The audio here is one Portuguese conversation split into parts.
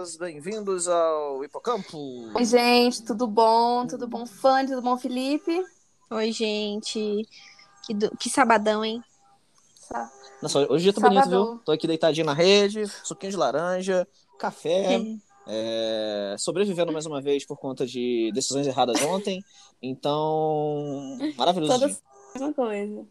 crianças, bem-vindos ao Hipocampo. Oi, gente, tudo bom? Tudo bom, fã? Tudo bom, Felipe? Oi, gente. Que, do... que sabadão, hein? Sa- Nossa, hoje o dia tá Sabadão. bonito, viu? Tô aqui deitadinho na rede, suquinho de laranja, café, É. é, sobrevivendo mais uma vez por conta de decisões erradas ontem. Então, maravilhoso Todas a mesma coisa.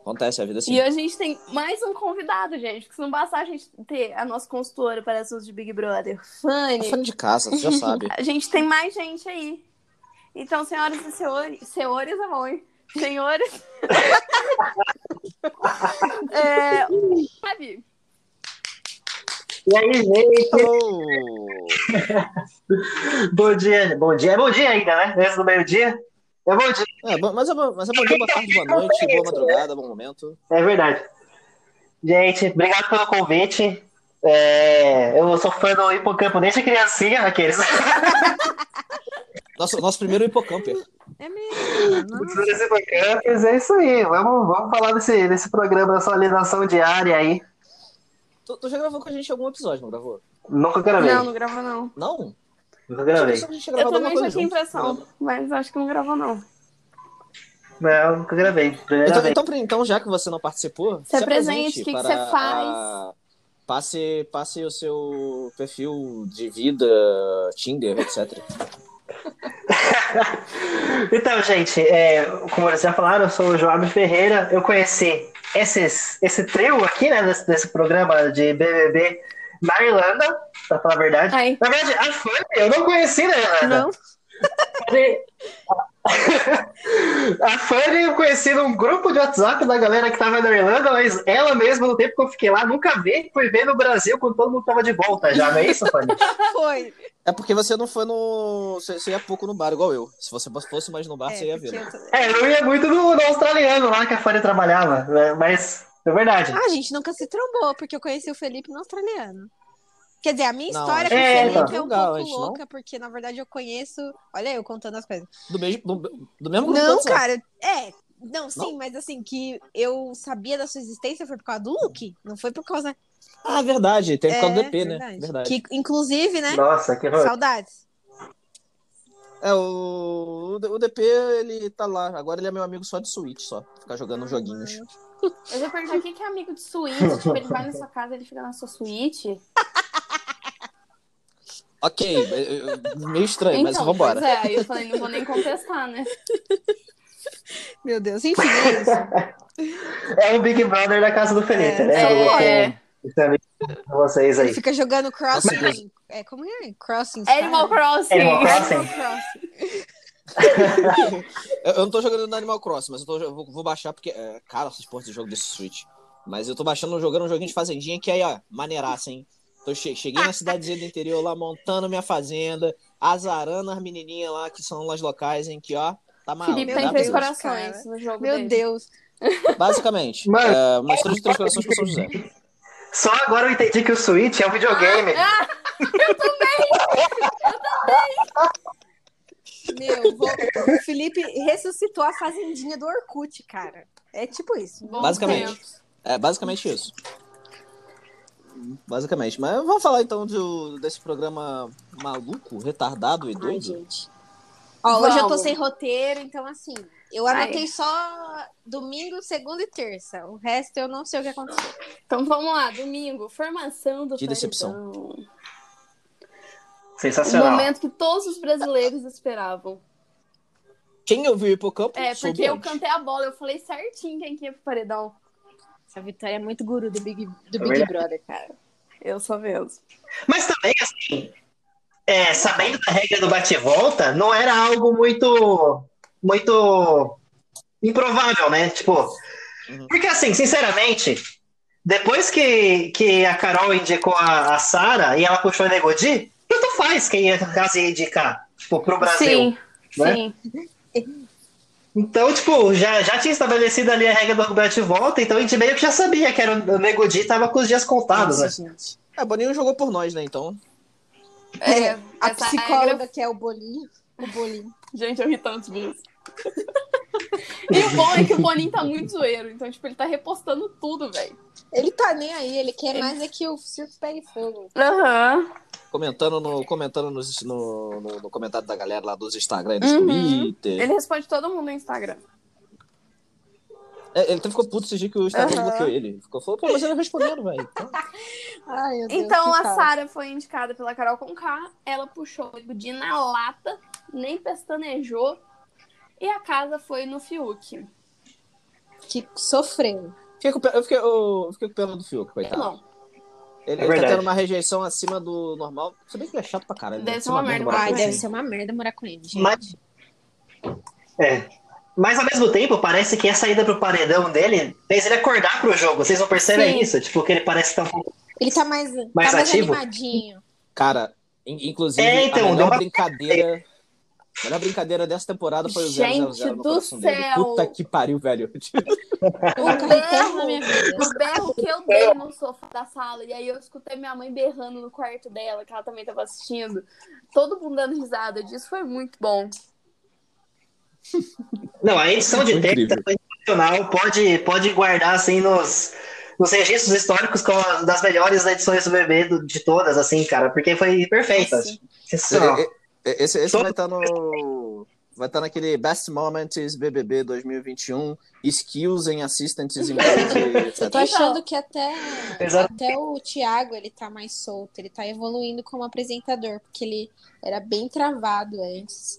Acontece a vida assim. E hoje a gente tem mais um convidado, gente. Porque se não bastar a gente ter a nossa consultora para assuntos de Big Brother, É Fanny, fã de casa, você já sabe. a gente tem mais gente aí. Então, senhoras e senhores, senhores, amor, senhores. é, sabe? E aí, gente? Bom dia. Bom dia. É bom dia ainda, né? Antes do meio-dia. É bom dia. É, mas, é, bom- mas é bom dia, boa tarde, boa noite, boa madrugada, bom momento. É verdade. Gente, obrigado pelo convite. É, eu sou fã do Hipocampo desde criancinha, aqueles. Nosso, nosso primeiro hipocamper. É mesmo. Hipocampers, é isso aí. Vamos, vamos falar desse, desse programa da sua alienação diária aí. Tu, tu já gravou com a gente algum episódio, não gravou? Nunca gravei. Não, não gravou, não. Não? Nunca gravei. Eu também já tinha impressão, mas acho que não gravou, não. Não, nunca gravei. Então, então, então, já que você não participou, Se se apresente, o que que para você faz? a- Passe, passe o seu perfil de vida, Tinder, etc. Então, gente, é, como vocês já falaram, eu sou o Joab Ferreira. Eu conheci esses, esse trio aqui, né, desse, desse programa de BBB na Irlanda, pra falar a verdade. Ai. Na verdade, a Fanny eu não conheci na Irlanda. Não? A Fanny eu conheci num grupo de WhatsApp da galera que tava na Irlanda, mas ela mesma, no tempo que eu fiquei lá, nunca vi, fui ver no Brasil quando todo mundo tava de volta já, não é isso, Fanny? Foi. É porque você não foi no. Você, ia pouco no bar, igual eu. Se você fosse mais no bar, É, você ia ver. eu tô- É, eu ia muito no, no australiano lá que a Fanny trabalhava, né, mas é verdade. Ah, a gente nunca se trombou, porque eu conheci o Felipe no australiano. Quer dizer, a minha Não, história com o que Felipe não. é um Legal, pouco gente, não? louca, porque na verdade eu conheço. Olha eu contando as coisas. Do, mesmo, do, do mesmo grupo do Não, cara, é. Não, sim, mas assim, que eu sabia da sua existência foi por causa do Luke. Não foi por causa. Ah, verdade. Tem por causa do É, DP, né? verdade. Verdade. Que, inclusive, né? Nossa, que horror. Saudades. É, o, o DP, ele tá lá. Agora ele é meu amigo só de Switch, só. Ficar jogando joguinhos. Eu já perguntar o que é amigo de suíte. tipo, ele vai na sua casa, ele fica na sua suíte. Ok, é, é, meio estranho, mas então, vambora. pois é, eu falei, não vou nem contestar, né? Meu Deus, enfim, é isso. É o Big Brother da casa do Felipe, É, né? é. Eu também com vocês aí. Ele fica jogando crossing. É, como é? Crossing. Animal Crossing. Animal Crossing. Animal Crossing. Eu, não tô jogando no Animal Crossing, mas eu, tô, eu vou, vou baixar porque. É, cara, essas porras de jogo desse Switch. Mas eu tô baixando, jogando um joguinho de fazendinha que aí, ó, maneiraça, hein? Tô che- cheguei na cidadezinha do interior lá, montando minha fazenda, azarando as menininhas lá, que são las locais, hein? Que, ó, tá maluco. Felipe Meu tem dá três corações cara. no jogo Meu dele. Deus. Basicamente. Mano. É, história de três corações com São José. Só agora eu entendi que o Switch é um videogame. Meu, vou- o Felipe ressuscitou a fazendinha do Orkut, cara. É tipo isso. Bons Basicamente. É basicamente isso. Basicamente. Mas vamos falar então do, desse programa maluco, retardado e Ai, doido. gente. Ó, hoje eu tô sem roteiro, então assim, eu Ai. anotei só domingo, segunda e terça. O resto eu não sei o que aconteceu. Então vamos lá, domingo, formação do Que decepção. paredão. O Sensacional. momento que todos os brasileiros esperavam. Quem ouviu o Hipocampo? É, soube porque eu cantei a bola, eu falei certinho quem que ia pro paredão. Essa vitória é muito guru do Big, do Big verdade. Brother, cara. Eu sou mesmo. Mas também, assim, é, sabendo da regra do bate-volta, não era algo muito, muito improvável, né? Tipo, Uhum. porque assim, sinceramente, depois que, que a Carol indicou a, a Sara e ela puxou a Negodi, tanto faz quem ia caso ia indicar, tipo, pro Brasil. Sim, né? sim. Então, tipo, já, já tinha estabelecido ali a regra do bate-volta, então a gente meio que já sabia que era o Negodi tava com os dias contados, né? Nossa, gente. É, Boninho jogou por nós, né? Então. É, A essa psicóloga regra- que é o bolinho. O bolinho. Gente, eu ri tanto disso. E o bom é que o Boninho tá muito zoeiro. Então, tipo, ele tá repostando tudo, velho. Ele tá nem aí, ele quer mais é que o circo pegue fogo. Aham. Comentando no, comentando nos- no, no, no comentário da galera lá dos Instagram e dos Uhum. Twitter. Ele responde todo mundo no Instagram. É, ele até ficou puto esse dia que o Instagram Aham. bloqueou ele. Ficou, falou, pô, mas ele respondendo, velho. Então, Ai, Deus, Então a. Sara foi indicada pela Carol Conká, ela puxou o Budi na lata, nem pestanejou, e a casa foi no Fiuk. Que sofreu. fiquei com, eu, fiquei, eu fiquei com pena do Fiuk, coitado. Não, Ele, É ele tá tendo uma rejeição acima do normal. Se bem que ele é chato pra caralho. Deve né? ser uma merda morar Ai, com deve ele. ser uma merda morar com ele, gente. Mas- É. Mas ao mesmo tempo, parece que a saída pro paredão dele fez ele acordar pro jogo. Vocês não percebem Sim. isso? Tipo, que ele parece um pouco. Ele tá mais, Mais tá mais ativo? animadinho. Cara, in- inclusive, É, então, a melhor uma- brincadeira. A melhor brincadeira dessa temporada foi o Gente 000 no do coração dele. céu! Puta que pariu, velho. Na minha vida. o berro que eu dei no sofá da sala, e aí eu escutei minha mãe berrando no quarto dela, que ela também tava assistindo. Todo mundo dando risada disso, foi muito bom. Não, a edição de Foi texto foi sensacional. Pode, pode guardar assim nos, nos registros históricos como uma das melhores edições do do- de todas, assim, cara, porque foi perfeita. Nossa. Sensacional. E- e- Esse, esse Todo- vai estar no. Vai estar naquele Best Moments BBB 2021, Skills em Assistants em Eu tô achando que até, Exato. até o Thiago, ele tá mais solto. Ele tá evoluindo como apresentador, porque ele era bem travado antes.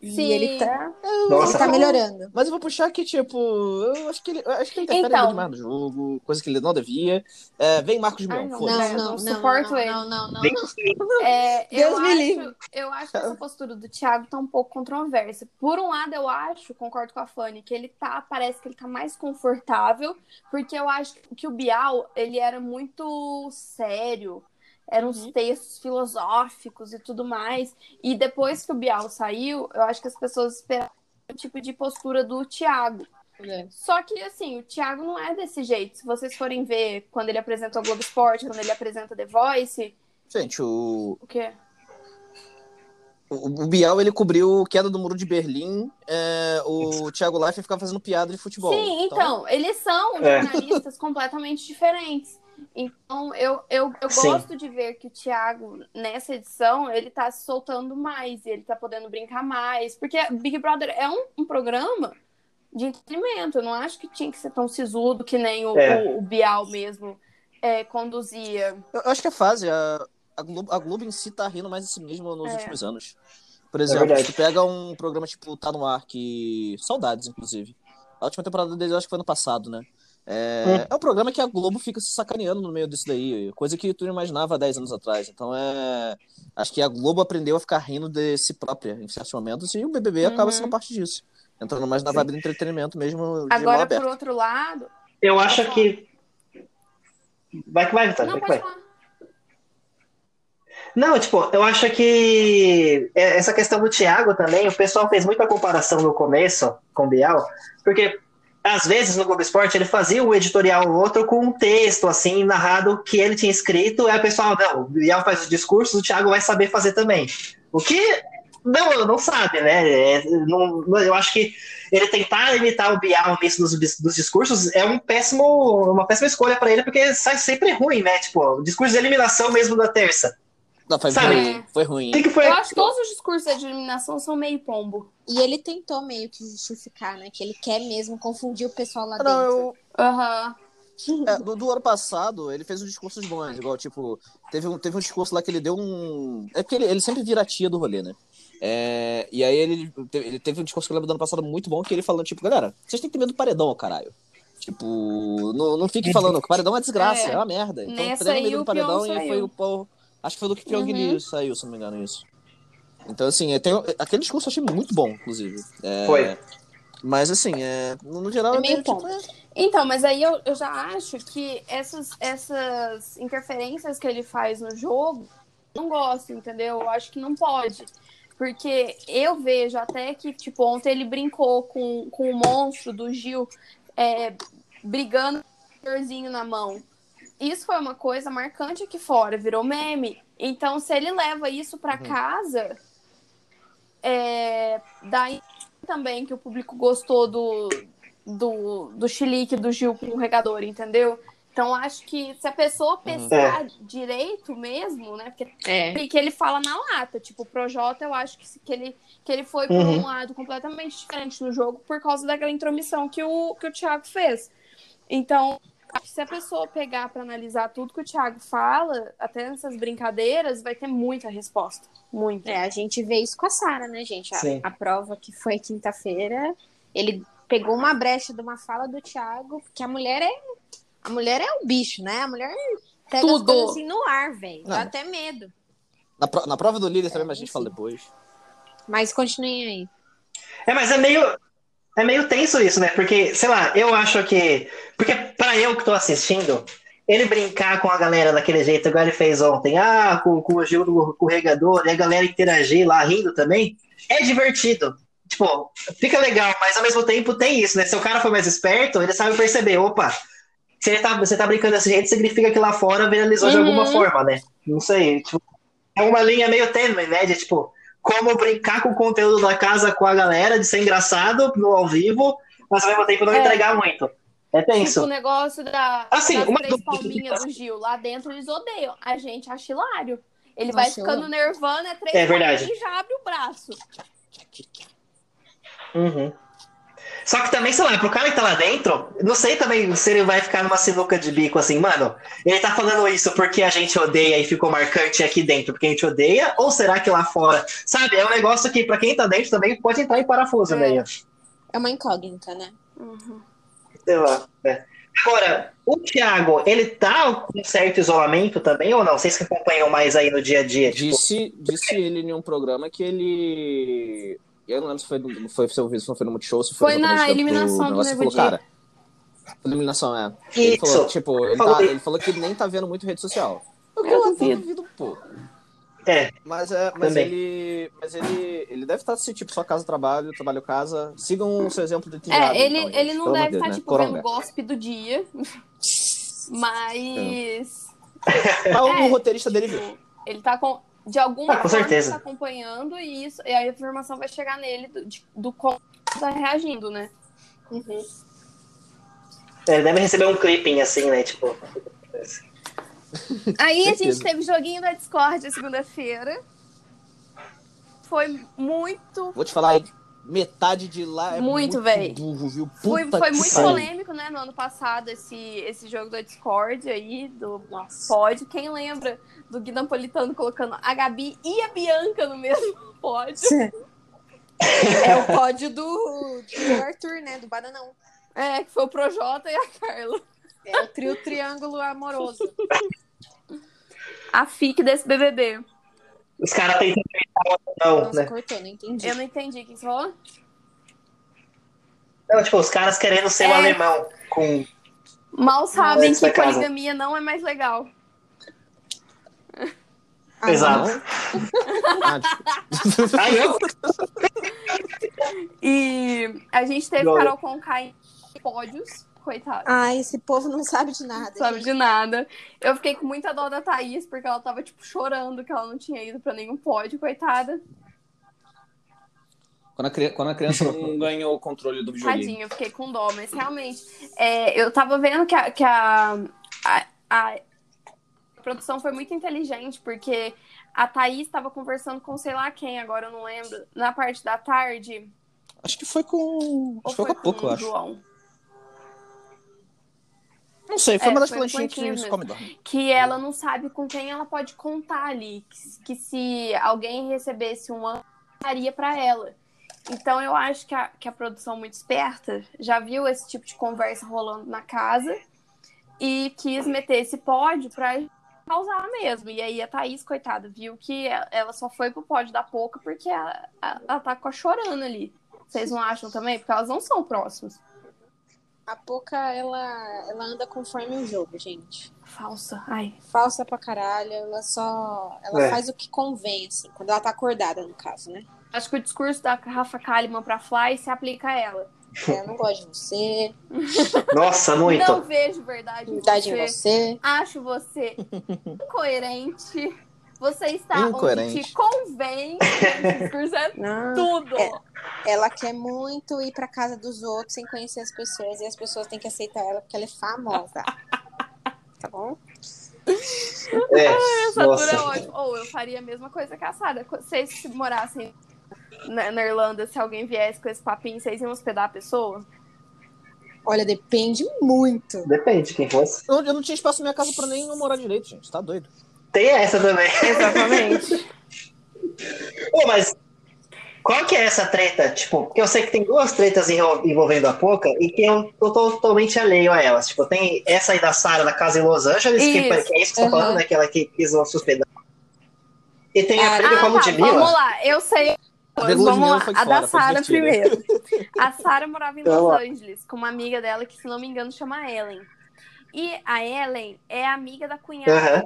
E Sim. ele tá, Nossa, ele tá melhorando. Mas eu vou puxar que, tipo, eu acho que ele, eu acho que ele interfere Então. demais no jogo, coisa que ele não devia. É, vem Marcos Mion, não, foda-se. Não, eu não, não não, suporto não, ele. não, não, não, não. É, Deus eu, me acho, livre. eu acho que essa postura do Thiago tá um pouco controversa. Por um lado, eu acho, concordo com a Fanny, que ele tá, parece que ele tá mais confortável, porque eu acho que o Bial, ele era muito sério, eram uns textos filosóficos e tudo mais. E depois que o Bial saiu, eu acho que as pessoas esperavam o tipo de postura do Thiago. Só que, assim, o Thiago não é desse jeito. Se vocês forem ver quando ele apresenta o Globo Esporte, quando ele apresenta The Voice, Gente, o, o quê? o, o Bial, ele cobriu queda do Muro de Berlim, é, o Thiago Leifert ficava fazendo piada de futebol. Sim, então, eles são É. jornalistas completamente diferentes. Então, eu, eu, eu Sim. gosto de ver que o Thiago, nessa edição, ele tá se soltando mais, ele tá podendo brincar mais. Porque Big Brother é um, um programa de entretenimento. Eu não acho que tinha que ser tão sisudo que nem o, É. o, o Bial mesmo é, conduzia. Eu eu acho que é fase. A, a, Globo, a Globo em si tá rindo mais de si mesmo nos É. últimos anos. Por exemplo, verdade. se tu pega um programa tipo Tá No Ar, que. Saudades, inclusive. A última temporada deles eu acho que foi ano passado, né? É, é um programa que a Globo fica se sacaneando no meio disso daí, coisa que tu não imaginava há 10 anos atrás. Então é. Acho que a Globo aprendeu a ficar rindo de si própria em certos momentos e o BBB acaba Uhum. sendo parte disso. Entrando mais na vibe do entretenimento mesmo Agora, por outro lado. Eu acho que. Vai que vai, Vitória. Não, vai que vai. falar. Não, tipo, eu acho que é- essa questão do Thiago também, o pessoal fez muita comparação no começo com o Bial, porque às vezes no Globo Esporte ele fazia um editorial ou outro com um texto assim, narrado que ele tinha escrito, aí o pessoal, não, o Bial faz os discursos, o Thiago vai saber fazer também. O que não, não sabe, né? É, não- eu acho que ele tentar imitar o Bial nisso dos, dos discursos é um péssimo, uma péssima escolha pra ele, porque sai sempre ruim, né? Tipo, o discurso de eliminação mesmo da terça. Não, foi Sabe? ruim. Foi ruim. Que, que foi? Eu acho que todos os discursos de eliminação são meio pombo. E ele tentou meio que justificar, né? Que ele quer mesmo confundir o pessoal lá Não, dentro. eu, Aham. É, do, do ano passado, ele fez uns discursos bons, igual, tipo, teve um, teve um discurso lá que ele deu um. É porque ele, ele sempre vira a tia do rolê, né? É, e aí ele, ele teve um discurso que eu lembro do ano passado muito bom, que ele falando, tipo, galera, vocês têm que ter medo do paredão, caralho. Tipo, não, não fique falando que paredão é desgraça, É. é, uma merda. Então, Nessa aí medo o do paredão e foi o Paul. Acho que foi do que Pyong Uhum. Saiu, se não me engano, isso. Então, assim, é, tem, aquele discurso eu achei muito bom, inclusive. É, Foi. Mas, assim, é, no, no geral, É meio tipo, ponto. Então, mas aí eu, eu já acho que essas, essas interferências que ele faz no jogo, eu não gosto, entendeu? Eu acho que não pode. Porque eu vejo até que, tipo, ontem ele brincou com, com o monstro do Gil, é, brigando com o na mão. Isso foi uma coisa marcante aqui fora, virou meme. Então, se ele leva isso pra Uhum. casa, é, dá também que o público gostou do, do, do chilique do Gil com o regador, entendeu? Então, acho que se a pessoa pescar direito mesmo, né? Porque É. que ele fala na lata. Tipo, o Projota, eu acho que, que, ele, que ele foi por Uhum. um lado completamente diferente no jogo por causa daquela intromissão que o, que o Thiago fez. Então, se a pessoa pegar pra analisar tudo que o Thiago fala, até nessas brincadeiras, vai ter muita resposta. Muita. É, a gente vê isso com a Sara, né, gente? A, Sim. a prova que foi quinta-feira, ele pegou uma brecha de uma fala do Thiago, porque a mulher é. A mulher é um bicho, né? A mulher pega as Tudo. coisas assim no ar, velho. Dá Não. até medo. Na, pro- na prova do líder também, mas a gente fala depois. Mas continuem aí. É, mas é meio. É meio tenso isso, né? Porque, sei lá, eu acho que. Porque pra eu que tô assistindo, ele brincar com a galera daquele jeito, igual ele fez ontem, ah, com, com o Gil do corregador, e a galera interagir lá rindo também, é divertido. Tipo, fica legal, mas ao mesmo tempo tem isso, né? Se o cara for mais esperto, ele sabe perceber, opa, se ele tá, você tá brincando desse jeito, significa que lá fora viralizou de Uhum. alguma forma, né? Não sei, tipo, é uma linha meio tênue, né? De tipo, como brincar com o conteúdo da casa com a galera, de ser engraçado no ao vivo, mas ao mesmo tempo não É. entregar muito. É Tipo, o tenso. negócio da, Assim, das uma três palminhas do Gil. Lá dentro eles odeiam. A gente acha hilário. Ele vai Nossa, eu ficando amo. nervando, é três É verdade. e já abre o braço. Uhum. Só que também, sei lá, pro cara que tá lá dentro, não sei também se ele vai ficar numa sinuca de bico assim, mano. Ele tá falando isso porque a gente odeia e ficou marcante aqui dentro porque a gente odeia, ou será que lá fora? Sabe, é um negócio que pra quem tá dentro também pode entrar em parafuso É. meio. É uma incógnita, né? Uhum. Sei lá. né? Agora, o Thiago, ele tá com certo isolamento também ou não? Vocês que acompanham mais aí no dia a dia? Tipo, Disse, disse ele em um programa que ele. Eu não lembro se foi, no- foi seu vídeo, se não foi no Multishow, se foi, Foi na do- eliminação do Di. cara. Eliminação, é. Ele Isso. falou, tipo, ele, Falou tá- dele. ele falou que nem tá vendo muito rede social. Eu, Eu eu duvido. um pouco. É, Mas, é, mas Também. ele. Mas ele. Ele deve estar assim, tipo, só casa, trabalho, trabalho, casa. Sigam o seu exemplo de Tiago. É, ele, então, ele gente. não deve de estar, Deus, né? tipo, Coronga. vendo gossip do dia. Mas. Mas o É, roteirista dele viu. tipo, ele tá com. De alguma Ah, com forma certeza. ele tá acompanhando e, isso, e a informação vai chegar nele do, de- do como tá reagindo, né? Uhum. ele deve receber um clipping assim, né? Tipo. Aí a gente teve joguinho da Discord segunda-feira. Foi muito. Vou te falar aí, metade de lá é Muito, muito, burro, viu? Foi, Puta foi que muito pariu. polêmico, né, no ano passado, esse, esse jogo da Discord aí, do Nossa. pod. Quem lembra do Gui Napolitano colocando a Gabi e a Bianca no mesmo pod? É o pódio do, do Arthur, né? Do Bananão. É, que foi o Projota e a Carla. É o trio triângulo amoroso. A FIC desse BBB. Os caras o outro, não, Nossa, né? cortou, não entendi. Eu não entendi o que você falou. Não, tipo, os caras querendo ser o É. alemão com. Mal sabem Antes que poligamia não é mais legal. Ah, Exato. Não? Ah, desculpa. Ai, eu? E a gente teve. Carol Conká em pódios. Coitada. Ah, esse povo não sabe de nada. sabe gente. de nada. Eu fiquei com muita dó da Thaís, porque ela tava, tipo, chorando que ela não tinha ido pra nenhum pódio, coitada. Quando a, cri- quando a criança não ganhou o controle do videogame. Tadinha, eu fiquei com dó, mas realmente, é, eu tava vendo que a, que a, a, a produção foi muito inteligente, porque a Thaís tava conversando com sei lá quem, agora eu não lembro, na parte da tarde. Acho que foi com. Acho que foi com a pouco, eu o acho. João? Não sei, foi É, uma das plantinhas que plantinhas se mesmo. come e dorme. que ela não sabe com quem ela pode contar ali. Que, que se alguém recebesse um ano, daria pra ela. Então eu acho que a, que a produção muito esperta já viu esse tipo de conversa rolando na casa e quis meter esse pódio pra causar mesmo. E aí a Thaís, coitada, viu que ela- só foi pro pódio da Pouca porque ela, ela tá chorando ali. Vocês não acham também? Porque elas não são próximas. A Poca, ela, ela anda conforme o jogo, gente. Falsa. Ai. Falsa pra caralho, ela só. Ela É. faz o que convém, assim, quando ela tá acordada, no caso, né? Acho que o discurso da Rafa Kalimann pra Fly se aplica a ela. É, eu não gosto de você, Nossa, muito. Não vejo verdade em verdade você. em você. Acho você incoerente. Você está Incoerente. onde te convém. Esse discurso é Não. tudo. É. ela quer muito ir pra casa dos outros sem conhecer as pessoas e as pessoas têm que aceitar ela porque ela é famosa. Tá bom? É, Essa altura é nossa. ótimo. Ou eu faria a mesma coisa que a Sara. Vocês se morassem na, na Irlanda, se alguém viesse com esse papinho, vocês iam hospedar a pessoa? Olha, depende muito. Depende de quem fosse. Eu, eu não tinha espaço na minha casa pra nem morar direito, gente. Tá doido. Tem essa também. Exatamente. Pô, mas qual que é essa treta? Tipo, porque eu sei que tem duas tretas envol- envolvendo a Poca e que eu tô totalmente alheio a elas. Tipo, tem essa aí da Sarah da casa em Los Angeles, que, Isso. que é isso que você tá Aham. falando, né? Que ela que quis uma hospedar. E tem a Ah, briga com a Ah, tá, Ludmilla. vamos lá. Eu sei. Vamos lá. A da Sara primeiro. A Sara morava em Los. Angeles com uma amiga dela que, se não me engano, chama Ellen. E a Ellen é amiga da cunhada. Aham.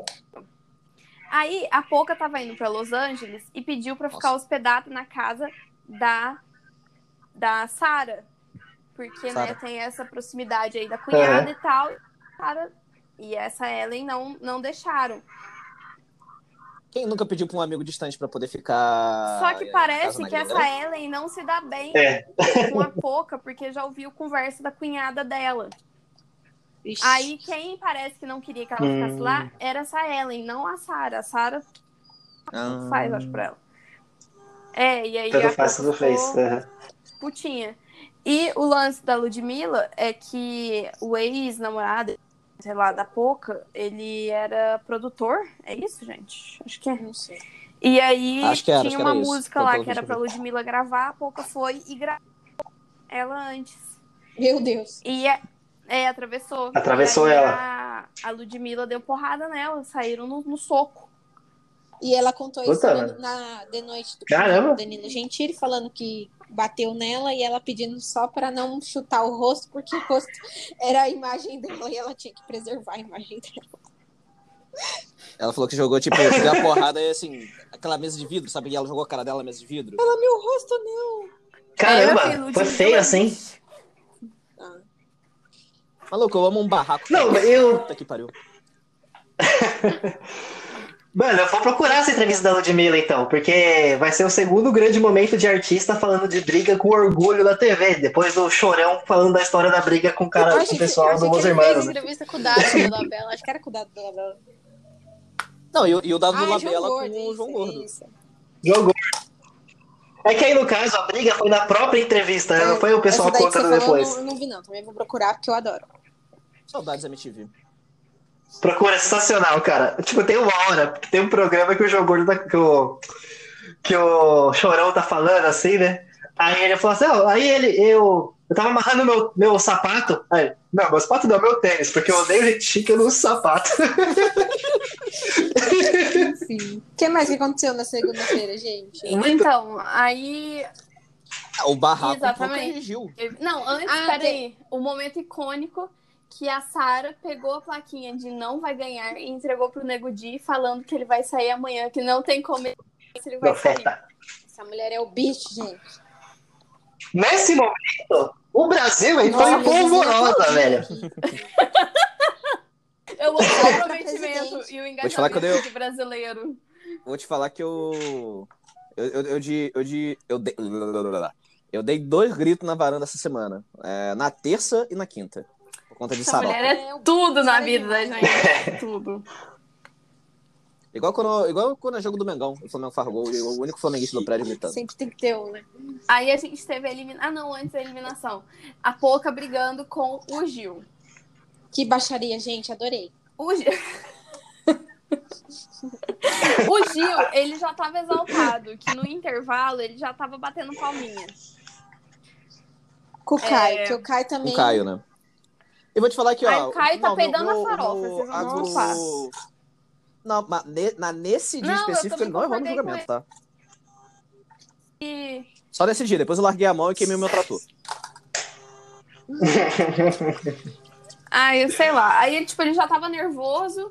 Aí a Poca tava indo pra Los Angeles e pediu pra ficar hospedada na casa da da Sara, porque né, Sara. tem essa proximidade aí da cunhada e tal. Sara e essa Ellen não não deixaram. Quem nunca pediu pra um amigo distante pra poder ficar. Só que parece que essa grande? Ellen não se dá bem É. com a Poca, porque já ouviu conversa da cunhada dela. Ixi. Aí quem parece que não queria que ela ficasse Hum. lá era essa Ellen, não a Sara. A Sara Ah. faz, acho, pra ela. É, e aí a faz, tudo fez. putinha. E o lance da Ludmilla é que o ex-namorado, sei lá, da Poca, ele era produtor. É isso, gente? Acho que é. Não sei. E aí Acho que era, tinha uma era isso, música pelo lá que era pra Ludmilla gravar, a Poca foi e gravou ela antes. Meu Deus. E é, atravessou. Atravessou ela. A, a Ludmilla deu porrada nela, saíram no, no soco. E ela contou isso Puta, mano. na de noite do Caramba. Danilo Gentili, falando que bateu nela e ela pedindo só pra não chutar o rosto, porque o rosto era a imagem dela e ela tinha que preservar a imagem dela. Ela falou que jogou, tipo, deu a porrada e assim, aquela mesa de vidro, sabe? E ela jogou a cara dela na mesa de vidro. Ela, meu rosto não. Caramba, É, foi feio assim. Maluco, eu amo um barraco. Não, eu. Puta que pariu. Mano, eu vou procurar essa entrevista da Ludmilla então, porque vai ser o segundo grande momento de artista falando de briga com orgulho na TV, depois do chorão falando da história da briga com o cara, eu com o que- pessoal eu do que Los ele fez Hermanos. né? entrevista com o Dado da Labela. Acho que era com o Dado da Labela. Não, e, o- e o dado do Ah, Labela João com Gordo, o João Gordo. isso. Jogou. É que aí no caso a briga foi na própria entrevista, né? não foi o pessoal É, contando você falou, depois. Eu não, eu não vi, não. Também vou procurar, porque eu adoro. Saudades MTV. Procura, é sensacional, cara. Tipo, tem uma hora, tem um programa que o João Gordo tá, que o, que o Chorão tá falando assim, né? Aí ele falou assim, ó, aí ele, eu, eu tava amarrando meu, meu sapato. Aí, não, meu sapato não, meu tênis, porque eu odeio gente chique, eu não uso sapato. Enfim. O que mais que aconteceu na segunda-feira, gente? Então, aí. O barraco Exatamente. corrigiu. Não, antes, Ah, peraí. O momento icônico que a Sara pegou a plaquinha de não vai ganhar e entregou pro Nego Di falando que ele vai sair amanhã, que não tem como ele vai sair. Profeta. Essa mulher é o bicho, gente. Nesse momento, o Brasil entrou Nossa, em polvorosa, velho. Eu amo o comprometimento presidente. e o engajamento eu de brasileiro. Vou te falar que eu. Eu, eu, eu, de, eu, de, eu, dei, eu dei dois gritos na varanda essa semana. É, na terça e na quinta. Por conta de Essa Saroca. mulher é tudo na vida da gente. Tudo. Igual quando, igual quando é jogo do Mengão. O Flamengo faz gol. e O único flamenguista do prédio gritando. Sempre tem que ter um, né? Aí a gente teve a eliminação. Ah, não, antes da eliminação. A Poca brigando com o Gil. Que baixaria, gente. Adorei. O Gil. o Gil, ele já tava exaltado, que no intervalo ele já tava batendo palminha. Com o Caio, É. que o Caio Com também. o Caio, né? Eu vou te falar aqui, ó. Aí o Caio tá não, peidando no- na farofa, no- vocês não a do- falar. Não, mas na, nesse dia Não, específico ele não errou no julgamento, tá? E Só nesse dia. Depois eu larguei a mão e queimei o meu trator. Ah, eu sei lá. Aí, ele, tipo, ele já tava nervoso.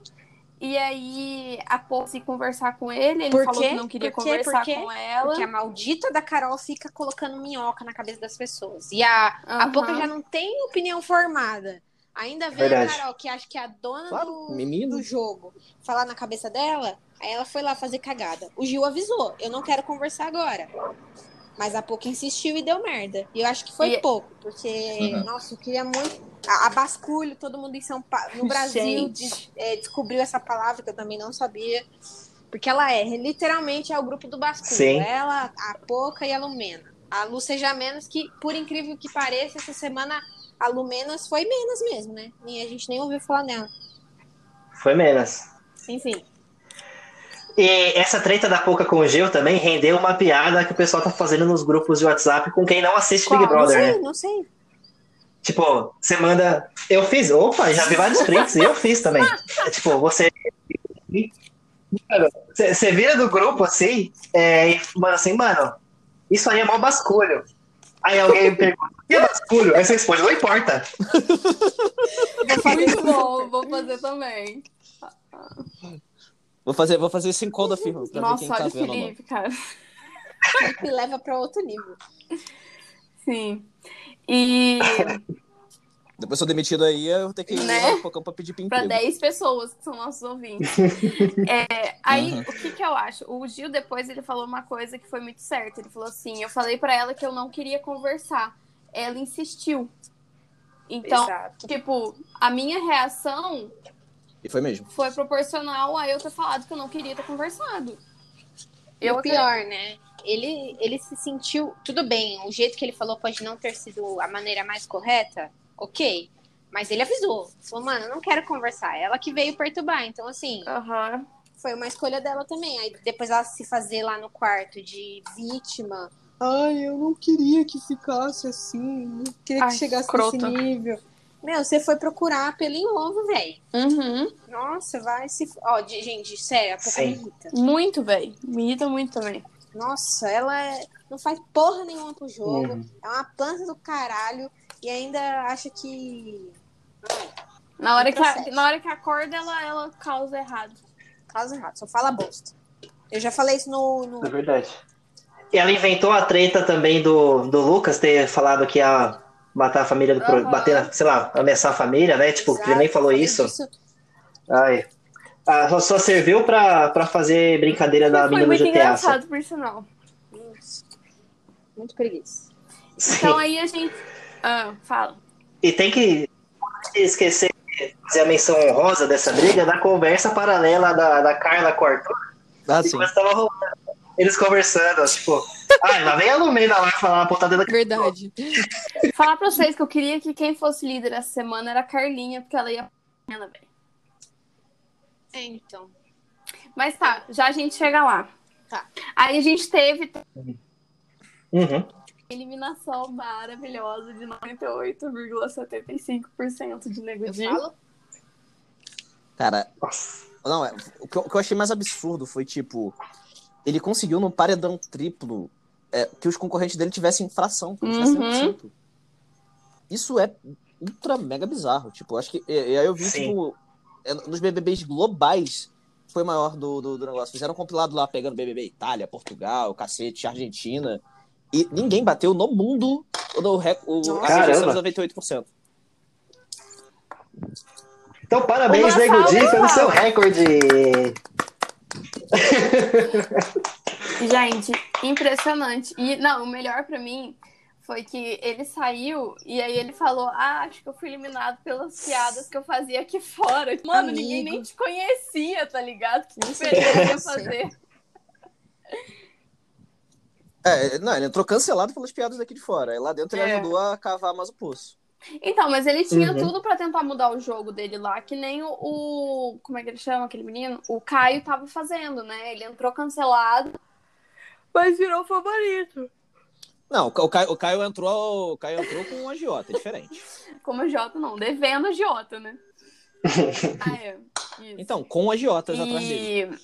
E aí, a Pô se conversar com ele, ele Por falou quê? que não queria Por conversar Por com ela. Porque a maldita da Carol fica colocando minhoca na cabeça das pessoas. E a, a Aham. Boca já não tem opinião formada. Ainda vem Verdade. a Carol, que acha que é a dona Claro, do, do jogo, falar na cabeça dela. Aí ela foi lá fazer cagada. O Gil avisou: eu não quero conversar agora. Mas a pouco insistiu e deu merda. E eu acho que foi E- pouco, porque, Uhum. nossa, eu queria muito. A, a basculho, todo mundo em São Paulo, no Brasil, de- é, descobriu essa palavra que eu também não sabia. Porque ela é, literalmente, é o grupo do basculho. Sim. Ela, a Poca e a Lumena. A Lu seja menos, que, por incrível que pareça, essa semana a Lumenas foi menos mesmo, né? E a gente nem ouviu falar nela. Foi menos. Enfim. E essa treta da Poca com o Gil também rendeu uma piada que o pessoal tá fazendo nos grupos de WhatsApp com quem não assiste Big Qual? Não Brother, sei, né? não sei. Tipo, você manda. Eu fiz. Opa, já vi vários prints e eu fiz também. É, tipo, você. Você você vira do grupo assim, é, e manda assim, mano, isso aí é mó basculho. Aí alguém me pergunta, o que é basculho? Aí você responde, não importa. Muito bom, vou fazer também. Vou fazer, vou fazer esse encontro firme pra ver Nossa, quem tá olha o. Felipe, cara. Me leva pra outro nível. Sim. E Depois sou demitido aí, eu vou ter que ir Né? lá no Pocão pra pedir pra para emprego. 10 pessoas que são nossos ouvintes. É, aí, Uhum. o que que eu acho? O Gil, depois, ele falou uma coisa que foi muito certa. Ele falou assim, eu falei pra ela que eu não queria conversar. Ela insistiu. Então, Exato. tipo, a minha reação E foi mesmo. foi proporcional a eu ter falado que eu não queria ter conversado. E Eu o pior, né? Ele, ele se sentiu. Tudo bem, o jeito que ele falou pode não ter sido a maneira mais correta, ok. Mas ele avisou. Falou, mano, eu não quero conversar. Ela que veio perturbar. Então, assim, Aham. foi uma escolha dela também. Aí depois ela se fazer lá no quarto de vítima. Ai, eu não queria que ficasse assim. Não queria Ai, que chegasse escrota. nesse nível. Meu, você foi procurar pelo em ovo, velho. Uhum. Nossa, vai se. Ó, de- gente, sério, a pouco me irrita. Muito, velho. Me irrita muito também. Nossa, ela é- não faz porra nenhuma pro jogo. Uhum. É uma planta do caralho. E ainda acha que. Na hora, que a, na hora que acorda, ela, ela causa errado. Causa errado, só fala bosta. Eu já falei isso no. no- É verdade. E ela inventou a treta também do, do Lucas ter falado que ia matar a família do pro- Aham. bater, sei lá, ameaçar a família, né? Tipo, que ele nem Exato, falou isso. disso. Ai. Ah, só, só serviu pra, pra fazer brincadeira da menina muito do GTA. só. engraçado, por sinal. Muito preguiça. Sim. Então aí a gente. Ah, fala. E tem que esquecer de fazer a menção honrosa dessa briga da conversa paralela da, da Carla com o Arthur. Ah, sim. tava eles conversando, tipo, ai, lá vem a Lumena lá falar a pontada da Verdade. Falar pra vocês que eu queria que quem fosse líder essa semana era a Carlinha, porque ela ia. Ela, velho. É, então. Mas tá, já a gente chega lá. Tá. Aí a gente teve Uhum. Eliminação maravilhosa de 98,75% de Eu negodia. falo. Cara, não, é, o, que eu, o que eu achei mais absurdo foi, tipo, ele conseguiu num paredão triplo é, que os concorrentes dele tivessem infração, que eles tivessem Uhum. Isso é ultra mega bizarro. Tipo, acho que. E, e aí eu vi, Sim. tipo, é, nos BBBs globais foi maior do, do, do negócio. Fizeram um compilado lá pegando BBB Itália, Portugal, cacete, Argentina. E ninguém bateu no mundo o, rec- o, a rejeição de 98%. Então, parabéns, Nego Di, de pelo seu recorde. Gente, impressionante. E não, o melhor pra mim foi que ele saiu e aí ele falou: Ah, acho que eu fui eliminado pelas piadas que eu fazia aqui fora. Mano, Amigo. ninguém nem te conhecia, tá ligado? Que diferença ia conhecia. fazer. É, não, ele entrou cancelado pelas piadas daqui de fora. Aí lá dentro ele É. ajudou a cavar mais o poço. Então, mas ele tinha Uhum. tudo pra tentar mudar o jogo dele lá, que nem o, o- Como é que ele chama aquele menino? O Caio tava fazendo, né? Ele entrou cancelado, mas virou favorito. Não, o Ca- o Caio, o Caio entrou, o Caio entrou com um agiota, é diferente. Como a Jota, não, devendo a Jota, né? ah, é. Isso. Então, com agiotas atrás dele.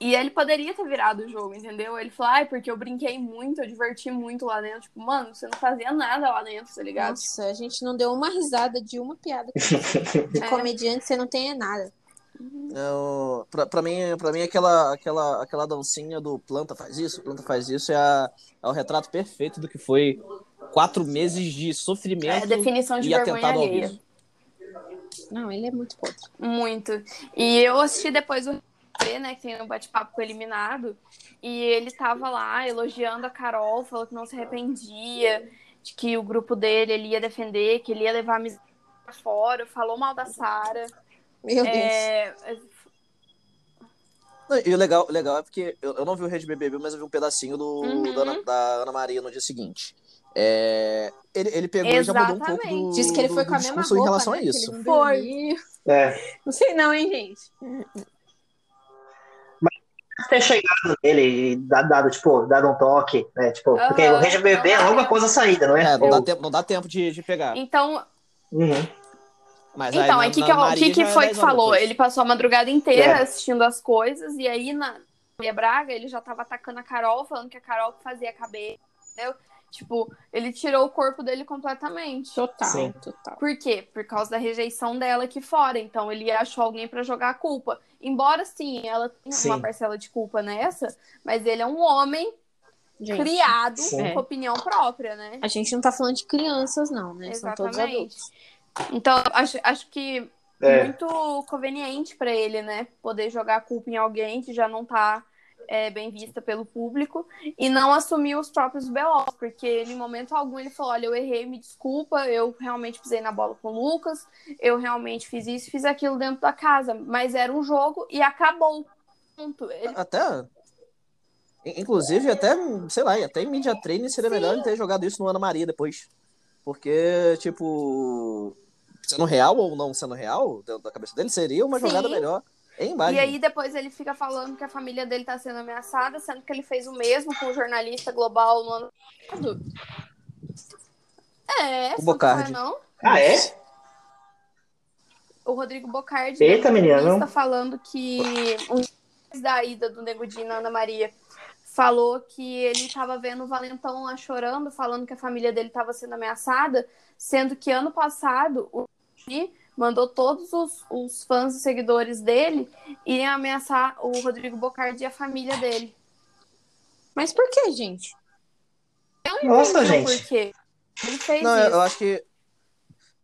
E... ele poderia ter virado o jogo, entendeu? Ele falou, ai, porque eu brinquei muito, eu diverti muito lá dentro. Tipo, mano, você não fazia nada lá dentro, tá ligado? Nossa, a gente não deu uma risada de uma piada. De É. comediante, você não tem é nada. Não, pra, pra mim, pra mim aquela, aquela, aquela dancinha do planta faz isso, planta faz isso é, a- é o retrato perfeito do que foi quatro meses de É sofrimento definição de e atentado ao alheia. vivo. Não, ele é muito podre. Muito. E eu assisti depois o né, que tem um bate-papo com o eliminado, e ele tava lá elogiando a Carol, falou que não se arrependia, de que o grupo dele ele ia defender, que ele ia levar a amizade pra fora, falou mal da Sara. Meu Deus. É, Não, E o legal, o legal é porque eu, eu não vi o Rede BBB, mas eu vi um pedacinho do, Uhum. da, Ana, da Ana Maria no dia seguinte. É, ele, ele pegou e já mudou um pouco do, Exatamente. Diz que ele foi do com a mesma roupa, em relação né, a isso. Foi. É. Não sei não, hein, gente. Ter chegado nele e dado, dado, tipo, dado um toque, né? Tipo, porque Aham, o Rede BBB é logo após a saída, não é? É, não, dá tempo, não dá tempo de, de pegar. Então, Uhum. Mas então, aí, que, na- que, eu- o Maria que, que é foi 10 que falou? depois. Ele passou a madrugada inteira É. assistindo as coisas, e aí na Maria Braga ele já tava atacando a Carol, falando que a Carol que fazia a cabeça, entendeu? Tipo, ele tirou o corpo dele completamente. Total, Sim. total. Por quê? Por causa da rejeição dela aqui fora. Então ele achou alguém pra jogar a culpa. Embora sim, ela tenha Sim. uma parcela de culpa nessa, mas ele é um homem Gente, criado Sim. com opinião própria, né? a gente não tá falando de crianças, não, né? São todos Exatamente. adultos. Então, acho, acho que É. muito conveniente pra ele, né? Poder jogar a culpa em alguém que já não tá é, bem vista pelo público e não assumir os próprios BO, porque ele, em momento algum, ele falou: Olha, eu errei, me desculpa, eu realmente pisei na bola com o Lucas, eu realmente fiz isso, fiz aquilo dentro da casa, mas era um jogo e acabou. Ponto. Ele- Até. in- Inclusive, até, sei lá, até em Media Training seria melhor ele ter jogado isso no Ana Maria depois. Porque, tipo. Sendo real ou não sendo real, da cabeça dele, seria uma Sim. jogada melhor imagem. E aí depois ele fica falando que a família dele tá sendo ameaçada, sendo que ele fez o mesmo com o jornalista global no ano passado. É, O você não Bocardi. sabe, não? Ah, é? o Rodrigo Bocardi Eita, uma menina, falando que um dia da ida do Nego Di na Ana Maria falou que ele estava vendo o Valentão lá chorando, falando que a família dele estava sendo ameaçada, sendo que ano passado o Di mandou todos os, os fãs e seguidores dele irem ameaçar o Rodrigo Bocardi e a família dele. Mas por que, gente? Nossa, Não, gente. Por quê? Ele fez Não, eu, isso. eu acho que.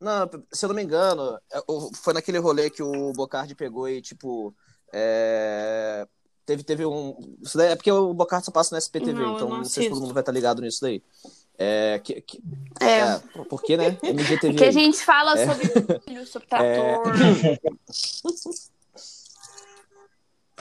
Não, se eu não me engano, é, foi naquele rolê que o Bocardi pegou e, tipo. é, Teve, teve um. Isso daí é porque o Bocardi só passa no SPTV, Não, eu então não não, sei se todo mundo vai estar ligado nisso daí. É. Que, que- É. é, porque, né? MGTV. Porque a gente fala É. sobre filho, sobre trator.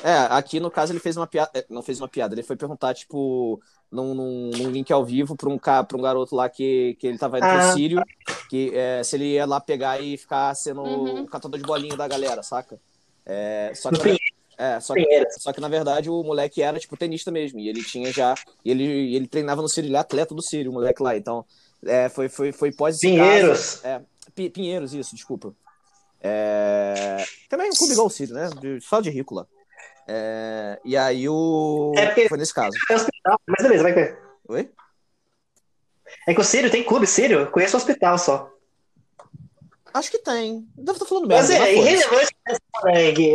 É, aqui no caso ele fez uma piada. é, Não fez uma piada, ele foi perguntar, tipo, num, num, num link ao vivo pra um, ca- pra um garoto lá que, que ele tava indo Ah. pro Sírio, que é, se ele ia lá pegar e ficar sendo Uhum. catador de bolinha da galera, saca? É, só que. É, só, que, só que na verdade o moleque era, tipo, tenista mesmo, e ele tinha já. Ele, ele treinava no Sírio, ele é atleta do Sírio, o moleque lá, então. É, foi, foi, foi pós Pinheiros. caso. É, Pi- Pinheiros, isso, desculpa. É, também um clube igual o Sírio, né? De- Só de rico lá. É, e aí o. É porque- Foi nesse caso. É hospital, mas beleza, vai ver. Oi? É que o Sírio tem clube, Sírio, eu conheço o hospital só. Acho que tem. Devo estar falando merda. Mas é irrelevante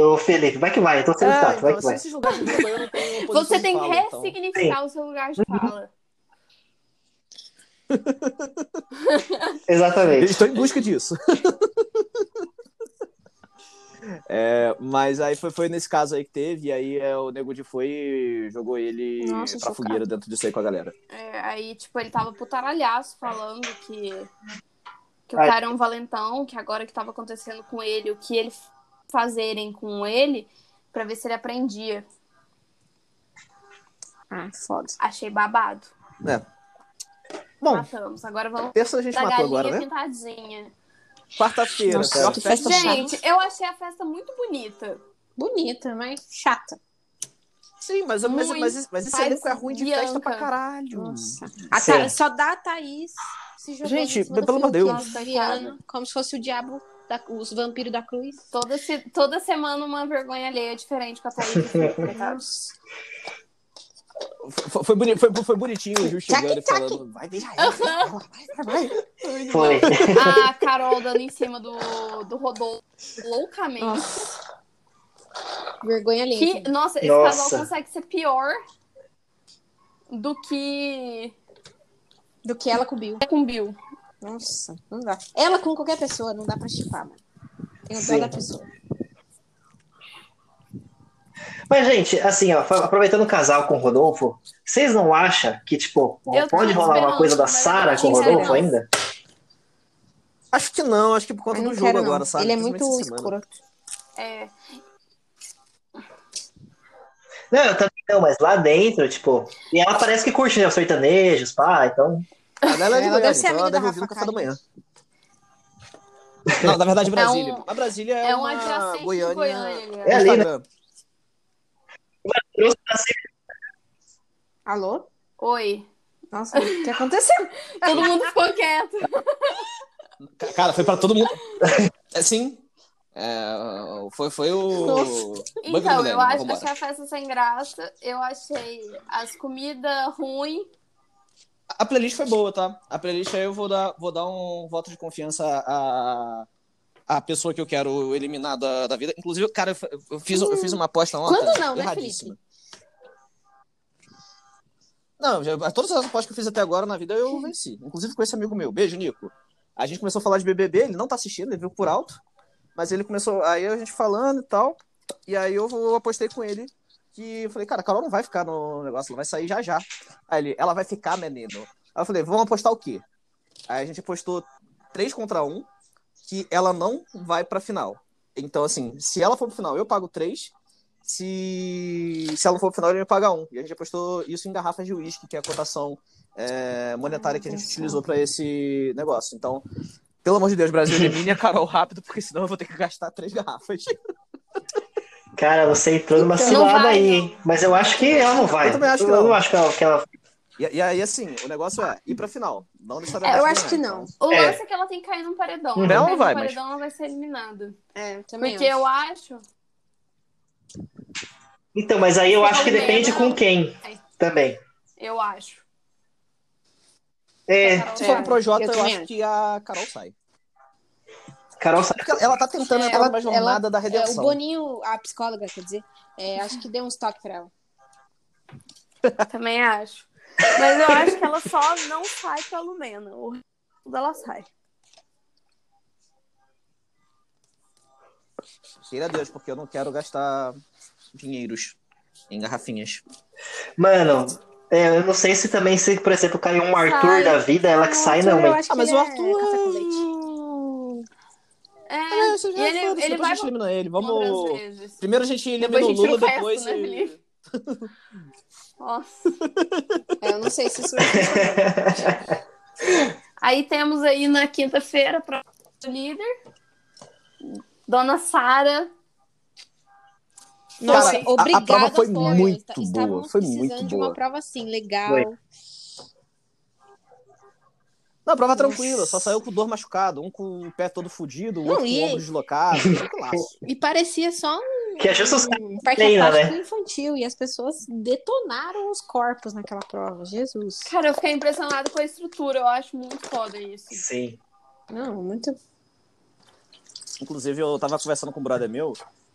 ô Felipe. Vai que vai, eu tô sendo É, chato, vai então, que vai. de tenho posição Você de tem que então. ressignificar o seu lugar de fala. Exatamente. Estão em busca disso. É, mas aí foi, foi nesse caso aí que teve, e aí é, o Nego de foi e jogou ele Nossa, pra chocado. fogueira dentro disso aí com a galera. É, aí, tipo, ele tava putaralhaço falando que, que o Ai. cara é um valentão, que agora que tava acontecendo com ele, o que eles fazerem com ele, pra ver se ele aprendia. Ah, foda. Achei babado. É. Bom, Matamos. Agora vamos terça a gente da matou galinha agora, né? pintadinha. Quarta-feira, que festa Gente, eu achei a festa muito bonita. Bonita, mas chata. Sim, mas, mas, Muito. mas, mas esse elenco é ruim de Bianca. festa pra caralho. Nossa. A Sim. Tha- só dá a Thaís se jogando Gente, em cima do pelo amor de Deus. Como se fosse o diabo, da- os vampiros da cruz. Toda, se- toda semana uma vergonha alheia diferente com a Thaís. coitados. Foi, foi, boni- foi, foi bonitinho o Gil chegando e falando, vai ela, vai, vai, vai. Foi. A Carol dando em cima do, do Rodolfo loucamente. Nossa. Vergonha. Que, nossa, esse Nossa. casal consegue ser pior do que Do que ela com o Bill. com o Bill. Nossa, não dá. Ela com qualquer pessoa, não dá pra chipar, mano. Tem o dó Sim. da pessoa. Mas, gente, assim, ó, aproveitando o casal com o Rodolfo, vocês não acham que, tipo, Eu pode rolar uma coisa da eu com o não Rodolfo ainda? Acho que não, acho que por conta do não jogo quero, agora, não. sabe? Ele é muito escroto. É, Não, eu também não, mas lá dentro, tipo. E ela parece que curte, né, os sertanejos, pá, então. Ah, Ela é de Ela Goiânia, deve ser então ela amiga da deve ouvir no Rafa café da manhã. Não, na verdade, Brasília. um- A Brasília é, é um uma adjacente Goiânia... Goiânia. É ali, né? Alô? Oi. Nossa, o que aconteceu? Todo mundo ficou quieto. Ca- Cara, foi pra todo mundo. É, sim. É, foi, foi o. Nossa. Então, eu acho, vambora. achei a festa sem graça. Eu achei as comidas ruins. A playlist foi boa, tá? A playlist aí eu vou dar, vou dar um voto de confiança à, à pessoa que eu quero eliminar da, da vida. Inclusive, cara, eu, fiz, eu fiz uma aposta ontem. Quando não, né. Não, já, todas as apostas que eu fiz até agora na vida eu venci. Inclusive com esse amigo meu. Beijo, Nico. A gente começou a falar de BBB, ele não tá assistindo, ele viu por alto. Mas ele começou. Aí a gente falando e tal. E aí eu, apostei com ele. Que eu falei, cara, a Carol não vai ficar no negócio, ela vai sair já já. Aí ele, ela vai ficar, menino. Aí eu falei, vamos apostar o quê? Aí a gente apostou 3 contra 1, que ela não vai pra final. Então, assim, se ela for pro final, eu pago 3. Se, se ela não for pro final, ele me paga 1. E a gente apostou isso em garrafas de uísque, que é a cotação é, monetária que a gente utilizou pra esse negócio. Então, pelo amor de Deus, Brasil, elimine a Carol rápido, porque senão eu vou ter que gastar três garrafas. Cara, você entrou numa Não cilada vai, aí, hein? Mas eu acho que ela não vai. Eu também acho que eu não. não acho que ela. Que ela... E, e aí, assim, o negócio é ir pra final. Não É, necessariamente eu acho que não. então. O É. lance é que ela tem que cair num paredão. Uhum. Ela cair não vai, mas- paredão, ela vai ser eliminada. É, também Porque acho. eu acho. Então, mas aí eu acho que depende com quem É. também. Eu acho. É, Se for pro Jota, eu eu, acho. que a Carol sai. Carol sabe. Porque ela tá tentando É, entrar ela- numa jornada da É, o redenção. Boninho, a psicóloga, quer dizer, é, acho que deu uns toques pra ela. Também acho. Mas eu acho que ela só não sai pra Lumena. O resto tudo ela sai. Queira a Deus, porque eu não quero gastar dinheiros em garrafinhas. Mano, é, eu não sei se também, se, por exemplo, caiu um Arthur Sai. da vida, ela que sai, não, Arthur, hein? acho Ah, que mas o é Arthur. Isso já e ele, ele depois vai a gente elimina ele. Vamos. vezes. Primeiro a gente Depois elimina a o Lula, o resto, depois. né, e- Felipe? Nossa. É, eu não sei se isso vai funcionar. Aí temos aí na quinta-feira para o líder. Dona Sara. Nossa, Cara, a- a obrigada, prova foi muito boa, Estávamos foi precisando muito de uma boa. prova assim, legal. Foi. Não, prova Nossa. tranquila, só saiu com dor machucado, um com o pé todo fudido, o Não, outro e- com o ombro deslocado. E parecia só um, Que é os um parque treina, né? infantil. E as pessoas detonaram os corpos naquela prova. Jesus. Cara, eu fiquei impressionada com a estrutura. Eu acho muito foda isso. Sim. Não, muito. Inclusive, eu tava conversando com um brother meu,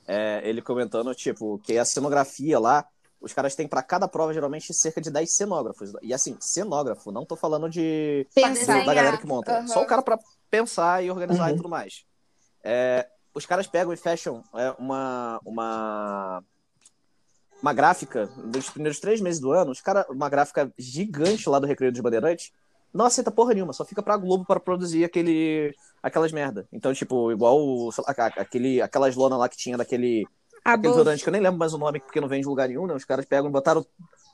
é, ele comentando, tipo, que a cenografia lá, os caras têm pra cada prova, geralmente, cerca de 10 cenógrafos. E assim, cenógrafo, não tô falando de Pensar. desenhar. da galera que monta. Aham. Só o cara pra pensar e organizar Uhum. e tudo mais. É, os caras pegam e fecham é, uma, uma, uma gráfica dos primeiros três meses do ano, os cara, uma gráfica gigante lá do Recreio dos Bandeirantes, não aceita porra nenhuma, só fica pra Globo para produzir aquele, aquelas merda. Então, tipo, igual o, sei lá, aquele, aquelas lona lá que tinha daquele A aquele que eu nem lembro mais o nome porque não vem de lugar nenhum, né? Os caras pegam e botaram.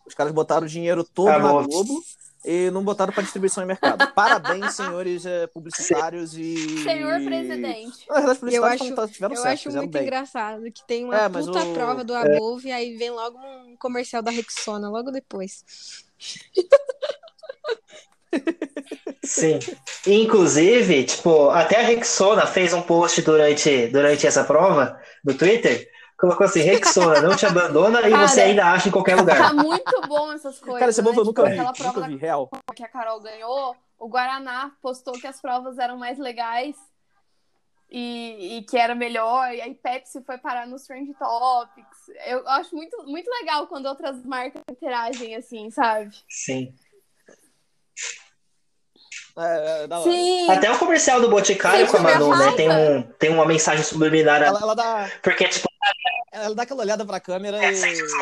Os caras botaram o dinheiro todo Ah, na. Globo e não botaram para distribuição em mercado. Parabéns, senhores eh, publicitários e. Senhor presidente. Na verdade, Eu acho- tão- tiveram Eu certo, acho muito bem. engraçado que tem uma É, puta o- prova do Above e aí vem logo um comercial da Rexona, logo depois. Sim. Inclusive, tipo, até a Rexona fez um post durante, durante essa prova no Twitter. Colocou assim, Rexona, não te abandona e Cara, você ainda acha em qualquer Tá lugar. muito bom essas coisas. Cara, esse povo né? eu nunca Tipo, vi. Aquela prova Nunca vi, real. que a Carol ganhou, o Guaraná postou que as provas eram mais legais e, e que era melhor. E aí Pepsi foi parar nos Trend Topics. Eu acho muito, muito legal quando outras marcas interagem assim, sabe? Sim. É, é. Sim. Até o comercial do Boticário Sim, com a Manu, né? Tem, um, tem uma mensagem subliminar. Ela, ela dá. Porque, tipo, Ela dá aquela olhada pra câmera e.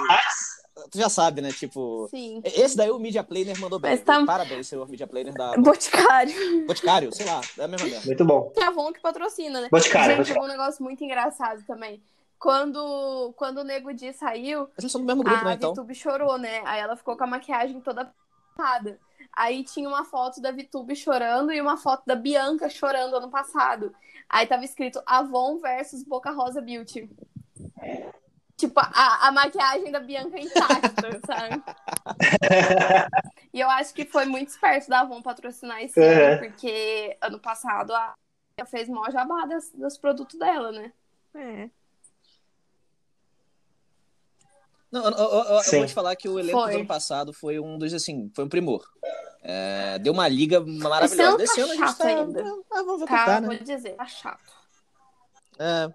Mas, Tu já sabe, né? Tipo. Sim. Esse daí o Media Planner mandou bem. Tá- Parabéns, senhor Media Planner da Boticário. Boticário, sei lá, é a mesma merda. muito bom. Que é a Avon que patrocina, né? Boticário, Gente, Boticário. um negócio muito engraçado também. Quando, quando o Nego Di saiu, eles são do mesmo grupo, a né? Então. Vitube chorou, né? Aí ela ficou com a maquiagem toda errada. Aí tinha uma foto da Vitube chorando e uma foto da Bianca chorando ano passado. Aí tava escrito Avon versus Boca Rosa Beauty. Tipo, a, a maquiagem da Bianca intacta, sabe? E eu acho que foi muito esperto da Avon patrocinar esse Uhum. ano, porque ano passado a ela fez mó jabá das- dos produtos dela, né? É. Não, eu, eu- eu- eu vou te falar que o elenco Foi. do ano passado foi um dos, assim, foi um primor. É, deu uma liga Esse maravilhosa. ano Desse tá ano a gente chato tá. ainda. Ah, Tá, tá, vou né? dizer, tá chato. É,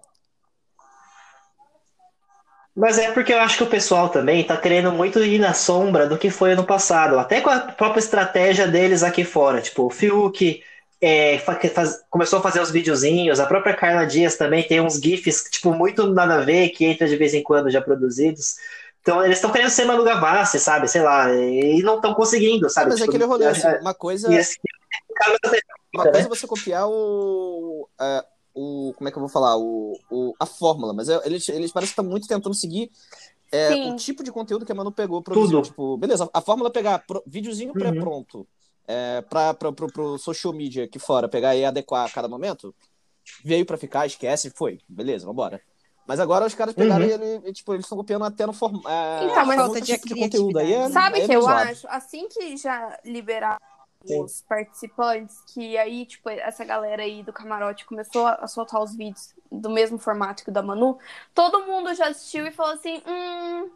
Mas é porque eu acho que o pessoal também tá querendo muito ir na sombra do que foi ano passado, até com a própria estratégia deles aqui fora. Tipo, o Fiuk é, fa- faz- começou a fazer os videozinhos, a própria Carla Dias também tem uns GIFs, tipo, muito nada a ver, que entra de vez em quando já produzidos. Então eles estão querendo ser Manu Gavassi, sabe? Sei lá, e não estão conseguindo, sabe? mas é Tipo, aquele rolê, assim, é- uma coisa, uma coisa é você copiar o, é, o, como é que eu vou falar, o, o, a fórmula, mas é- eles, eles parecem que estão muito tentando seguir é, o tipo de conteúdo que a Manu pegou, produziu, Tudo. tipo, beleza, a fórmula é pegar pro, videozinho Uhum. pré-pronto, é, pra, pra, pro, pro social media aqui fora, pegar e adequar a cada momento, veio pra ficar, esquece, foi, beleza, vambora. Mas agora os caras pegaram Uhum. e ele, e, tipo, eles estão copiando até no formato. Então, mas falta de conteúdo aí é, Sabe aí o é que eu acho? Assim que já liberar Sim. os participantes, que aí, tipo, essa galera aí do camarote começou a soltar os vídeos do mesmo formato que o da Manu, todo mundo já assistiu e falou assim: hum,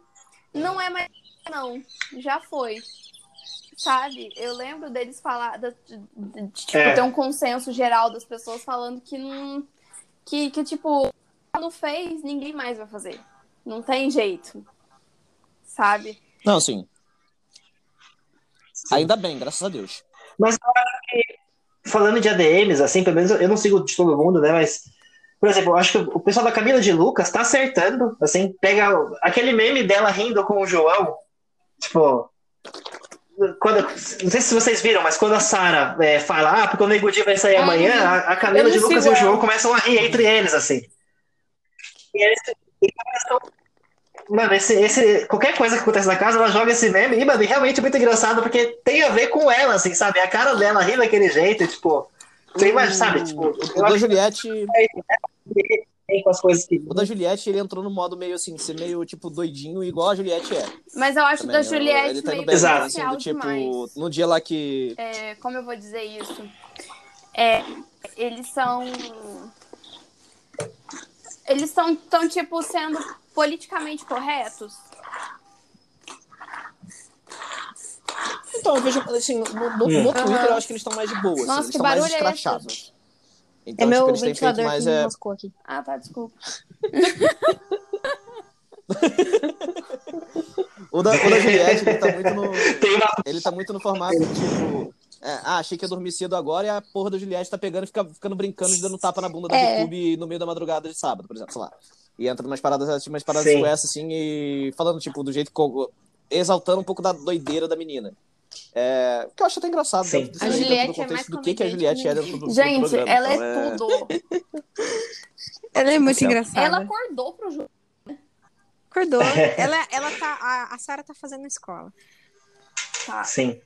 não é mais, não, já foi. Sabe? Eu lembro deles falar, de, de- de, tipo, É. ter um consenso geral das pessoas falando que não. Que, que tipo, não fez, ninguém mais vai fazer. Não tem jeito. Sabe? Não, sim. Ainda bem, graças a Deus. Mas eu acho que, falando de ADMs, assim, pelo menos eu- não sigo de todo mundo, né? Mas, por exemplo, eu acho que o pessoal da Camila de Lucas tá acertando, assim, pega aquele meme dela rindo com o João, tipo. Quando, não sei se vocês viram, mas quando a Sara é, fala, ah, porque o Nego Di vai sair Ah, amanhã, a, Camila de Lucas e o João começam a rir entre eles, assim. E eles e começam. Mano, esse, esse, qualquer coisa que acontece na casa, ela joga esse meme e, mano, é realmente muito engraçado, porque tem a ver com ela, assim, sabe? A cara dela ri daquele jeito, e, tipo. Você imagina, sabe? Tipo, o, da Juliette, com as coisas que. o da Juliette, ele entrou no modo meio assim, ser meio tipo doidinho, igual a Juliette é. Mas eu acho Também. da Juliette ele tá meio Exato. assim, do tipo, demais. no dia lá que É, como eu vou dizer isso? É, eles são. Eles estão, tão, tipo, sendo politicamente corretos. Então, eu vejo, assim, no, no, Hum. no Twitter Aham. eu acho que eles estão mais de boa, assim, Nossa, eles que estão mais barulho é escrachados. Então, É meu tipo, eles têm feito ventilador mais, que é... enroscou aqui. Ah, tá, desculpa. O da, o da Juliette, ele tá muito no... Ele tá muito no formato, tipo... é, ah, achei que ia dormir cedo agora e a porra da Juliette tá pegando e fica, ficando brincando de dando tapa na bunda da É. YouTube no meio da madrugada de sábado, por exemplo, sei lá. E entra umas paradas, umas paradas Sim. com essa, assim, e falando, tipo, do jeito que... Exaltando um pouco da doideira da menina. É, que eu acho até engraçado. Sim. dentro- A Juliette é mais do que, que a Juliette é dentro do, do Gente, programa. ela então, é tudo. Ela é muito Certo. engraçada. Ela acordou pro jogo. acordou. ela, ela tá, a, a Sara tá fazendo escola. Tá. Sim.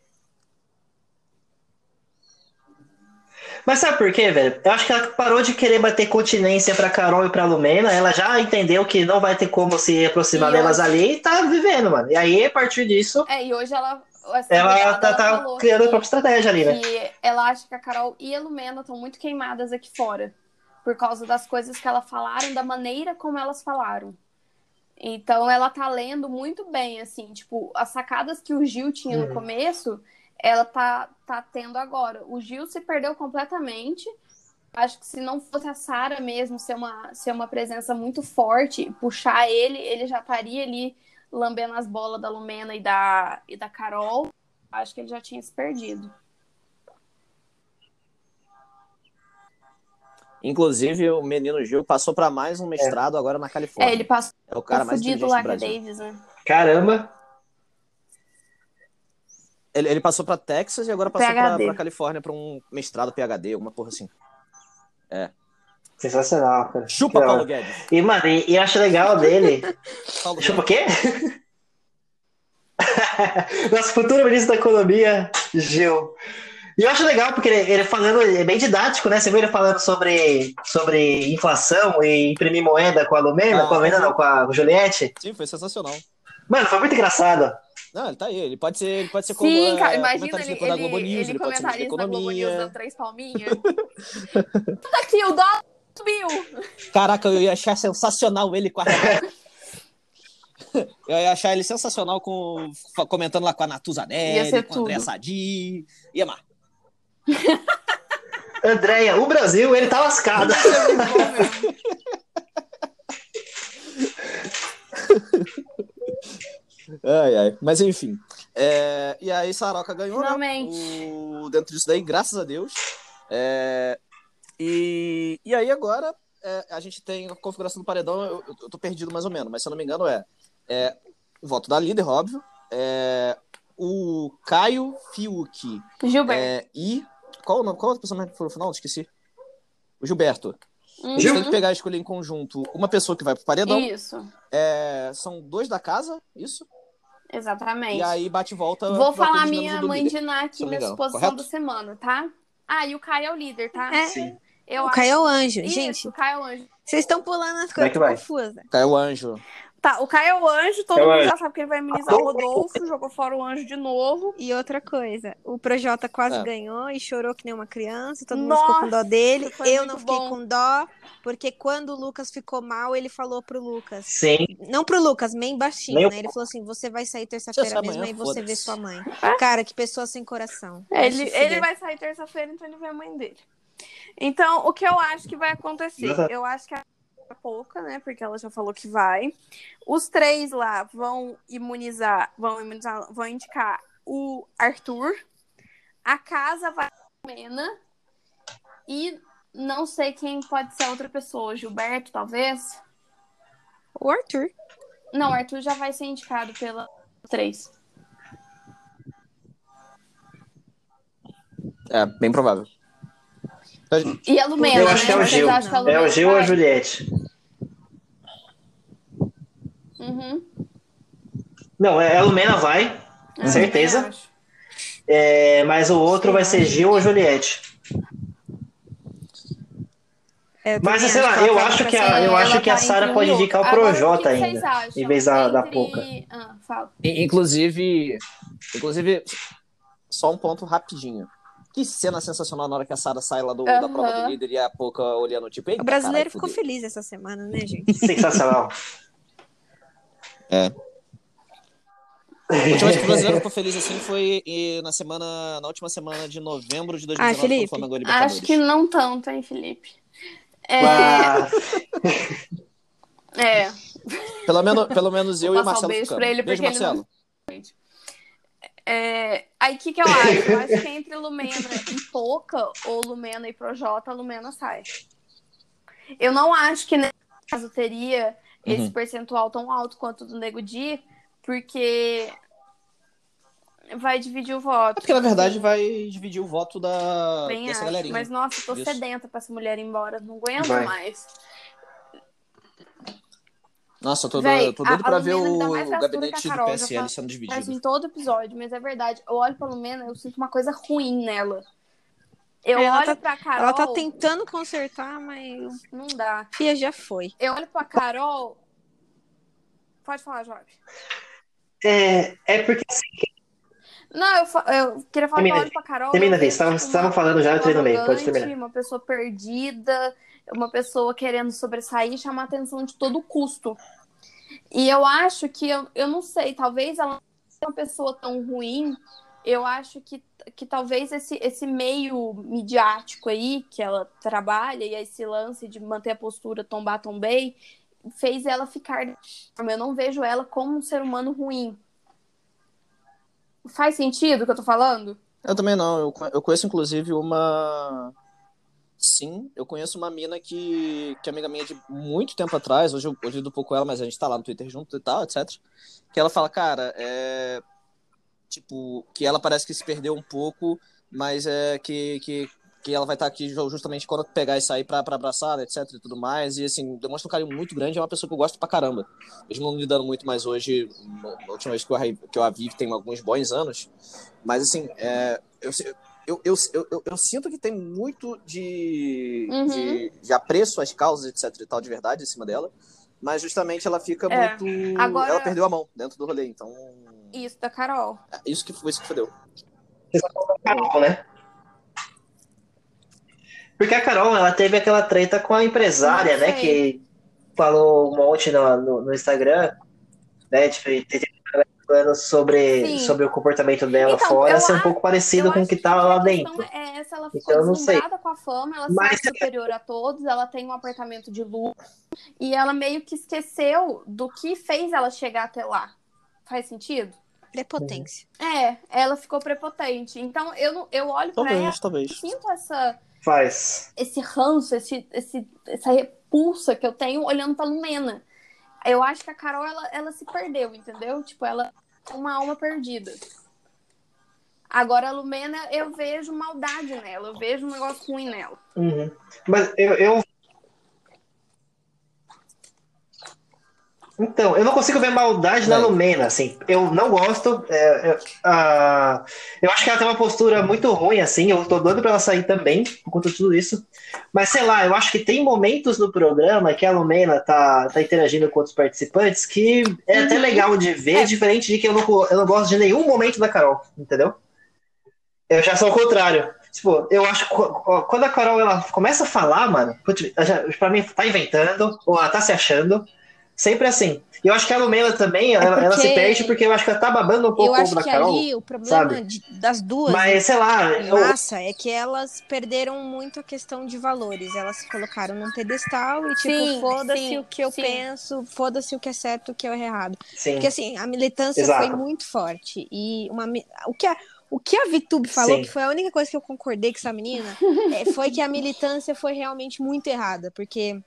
Mas sabe por quê, velho? Eu acho que ela parou de querer bater continência pra Carol e pra Lumena. Ela já entendeu que não vai ter como se aproximar E delas hoje- ali e tá vivendo, mano. E aí, a partir disso, É, e hoje ela. essa ela mulherada, tá, ela tá criando a que- própria estratégia ali, né? que ela acha que a Carol e a Lumena estão muito queimadas aqui fora. Por causa das coisas que elas falaram, da maneira como elas falaram. Então ela tá lendo muito bem, assim, tipo, as sacadas que o Gil tinha no Uhum. começo, ela tá, tá tendo agora. O Gil se perdeu completamente. Acho que se não fosse a Sara mesmo ser uma, ser uma presença muito forte, puxar ele, ele já estaria ali lambendo as bolas da Lumena e da, e da Carol. Acho que ele já tinha se perdido. Inclusive, o menino Gil passou pra mais um mestrado agora na Califórnia. É, ele passou É o cara mais fudido lá. Davis, né? Caramba. Ele, ele passou pra Texas e agora passou pra Califórnia pra um mestrado PhD, alguma porra assim. Sensacional, cara. Chupa. Paulo Guedes. E, mano, e, e eu acho legal dele. Paulo Chupa o quê? Nosso futuro ministro da Economia, Gil. E eu acho legal, porque ele, ele falando, é bem didático, né? Você viu ele falando sobre, sobre inflação e imprimir moeda com a Lumena, Ah, com a Lumena não, com a Juliette. Sim, foi sensacional. Mano, foi muito engraçado. Não, ele tá aí. Ele pode ser, ele pode ser Sim, como, cara, é, imagina comentarista ele, da Globo ele, News, ele ele pode ser ministro da comentarista da Globo News dando três palminhas. tá aqui, o dólar subiu. Caraca, eu ia achar sensacional ele com a Eu ia achar ele sensacional com, comentando lá com a Ia Natuzanelli, ser com a André tudo. Sadi. Ia amar. Andréia, o Brasil, ele tá lascado. Ai, ai. Mas enfim. É, E aí, Saroca ganhou, né? Finalmente. O... Dentro disso daí, graças a Deus. É, E... e aí, agora, é, a gente tem a configuração do paredão. Eu, eu tô perdido mais ou menos, mas se eu não me engano, é, é o voto da líder, óbvio. É... O Caio Fiuk Gilberto. é... e. Qual o nome? Qual pessoa mais que foi no final? Esqueci. O Gilberto. Uhum. Eles têm que pegar e escolher em conjunto uma pessoa que vai pro paredão. Isso, É, São dois da casa, isso? exatamente. E aí bate e volta. Vou falar minha mãe líder. de Ná aqui na exposição correto? da semana, tá? Ah, e o Caio é o líder, tá? É. Sim. Eu O acho- Caio é o anjo. Isso, Gente, o Caio é o anjo. vocês estão pulando as é coisas confusas. Caiu o anjo. Tá, o Caio é o anjo, todo É mundo anjo. já sabe que ele vai imunizar o Rodolfo, jogou fora o anjo de novo. E outra coisa, o Projota quase É. ganhou e chorou que nem uma criança, todo mundo ficou com dó Nossa, dele. Eu não fiquei bom. com dó, porque quando o Lucas ficou mal, ele falou pro Lucas. Sim. Não pro Lucas, bem baixinho, Nem né? Ele falou assim: você vai sair terça-feira mesmo, aí você vê sua mãe. É? Cara, que pessoa sem coração. Ele, ele vai sair terça-feira, então ele vê a mãe dele. Então, o que eu acho que vai acontecer? Eu acho que a pouca, né? Porque ela já falou que vai. Os três lá vão imunizar, vão imunizar, vão indicar o Arthur. A casa vai a Mena. E não sei quem pode ser a outra pessoa. Gilberto, talvez? O Arthur. Não, o Arthur já vai ser indicado pela três. É, bem provável. E a Lumena, Eu né? acho que é o Vocês Gil. que É Lumena o Gil ou a? Juliette? Uhum. Não, é a Lumena vai, Eu Certeza? é, mas o outro vai ser Gil ou Juliette. É, Mas, sei lá, eu tá acho que a- eu acho ela que a tá Sara pode indicar o Projota ainda, em vez da- da Poca. Ah, Inclusive, inclusive, só um ponto rapidinho. Que cena sensacional na hora que a Sara sai lá do, da Aham. prova do líder e a Poca olhando, tipo, O brasileiro caralho, ficou fudeu. feliz essa semana, né, gente? Sensacional. A última vez que o brasileiro ficou feliz assim foi na semana, na última semana de novembro de 2019, quando Felipe, o Flamengo a Libertadores. Acho que não tanto, hein, Felipe? É, Ah, é. Pelo menos, pelo menos eu Vou e o passar um Marcelo beijo ficamos. pra ele, beijo, porque ele Marcelo. É, Aí o que, que eu acho? Eu acho que entre Lumena e Poca, ou Lumena e Projota, Lumena sai. Eu não acho que nesse caso teria esse Uhum. percentual tão alto quanto o do Nego Di, porque vai dividir o voto. É porque, na verdade, vai dividir o voto da, Bem dessa acho. galerinha. Mas, nossa, tô Isso. sedenta pra essa mulher ir embora. Não aguento Vai. mais. Nossa, eu tô, Véi, eu tô doido a- pra a ver o gastura gabinete do PSL fala- sendo dividido. em todo episódio, mas é verdade. Eu olho pra Lumena, eu sinto uma coisa ruim nela. Eu Ela olho tá- pra Carol. Ela tá tentando consertar, mas Não dá. Fia já foi. Eu olho pra Carol. Pode falar, Jorge. é, é porque Não, eu, eu queria falar que Termina, eu olho pra Carol. termina, vejo, estavam tipo, uma falando já, eu entrei no meio, pode terminar. Uma pessoa perdida, uma pessoa querendo sobressair e chamar a atenção de todo custo. E eu acho que, eu, eu não sei, talvez ela não seja uma pessoa tão ruim. Eu acho que, que talvez esse, esse meio midiático aí que ela trabalha e esse lance de manter a postura tombar, tombei, fez ela ficar. Eu não vejo ela como um ser humano ruim. Faz sentido o que eu tô falando? Eu também não. Eu, eu conheço, inclusive, uma. Sim, eu conheço uma mina que, que é amiga minha de muito tempo atrás. Hoje eu, hoje eu lido pouco ela, mas a gente tá lá no Twitter junto e tal, etc. Que ela fala, cara, é. Tipo, que ela parece que se perdeu um pouco, mas é que, que, que ela vai estar aqui justamente quando pegar e sair pra, pra abraçar, etc e tudo mais. E assim, demonstra um carinho muito grande. É uma pessoa que eu gosto pra caramba. Mesmo não lidando muito mais hoje, na última vez que eu, que eu a vi tem alguns bons anos. Mas assim, é, eu, eu, eu, eu, eu, sinto que tem muito de, Uhum. de, de apreço às causas, etc e tal, de verdade, em cima dela. Mas justamente ela fica É. muito. Agora- Ela perdeu a mão dentro do rolê, então. Isso, da Carol. é Isso que foi isso que fodeu. Carol, né? Porque a Carol, ela teve aquela treta com a empresária, né? Que falou um monte no, no, no Instagram, né? Tipo, falando sobre, Sim. sobre o comportamento dela Então, fora ser um acho- pouco parecido com o que tava lá a questão dentro. É essa, ela Então, ficou sei. deslumbrada com a fama, ela Mas- se superior a todos, ela tem um apartamento de luxo e ela meio que esqueceu do que fez ela chegar até lá. Faz sentido? Prepotência. É, ela ficou prepotente. Então eu, não- eu olho pra ela Talvez, e sinto essa, Faz. esse ranço, esse, esse, essa repulsa que eu tenho olhando pra Lumena. Eu acho que a Carol, ela, ela se perdeu, entendeu? Tipo, ela é uma alma perdida. Agora, a Lumena, eu vejo maldade nela, eu vejo um negócio ruim nela. Uhum. Mas eu, eu. Então, eu não consigo ver maldade na. Lumena, assim. Eu não gosto. é, é, eu acho que ela tem uma postura muito ruim, assim. Eu tô doido pra ela sair também, por conta de tudo isso. Mas sei lá, eu acho que tem momentos no programa que a Lumena tá, tá interagindo com outros participantes que é até Uhum. legal de ver, É. diferente de que eu não, eu não gosto de nenhum momento da Carol, entendeu? Eu já sou o contrário. Tipo, eu acho que qu- quando a Carol ela começa a falar, mano, putz, pra mim tá inventando, ou ela tá se achando. Sempre assim. E eu acho que a Lumena também, ela, ela se perde porque eu acho que ela tá babando um pouco Eu o ovo acho da que Carol. ali o problema sabe? de- das duas Mas, sei lá, em eu, massa é que elas perderam muito a questão de valores. Elas se colocaram num pedestal e, tipo, foda-se o que eu sim. penso, foda-se o que é certo, o que é errado. sim. Porque assim, a militância Exato. foi muito forte. E uma, o, que a, o que a Vitube falou, Sim. que foi a única coisa que eu concordei com essa menina, é, foi que a militância foi realmente muito errada, porque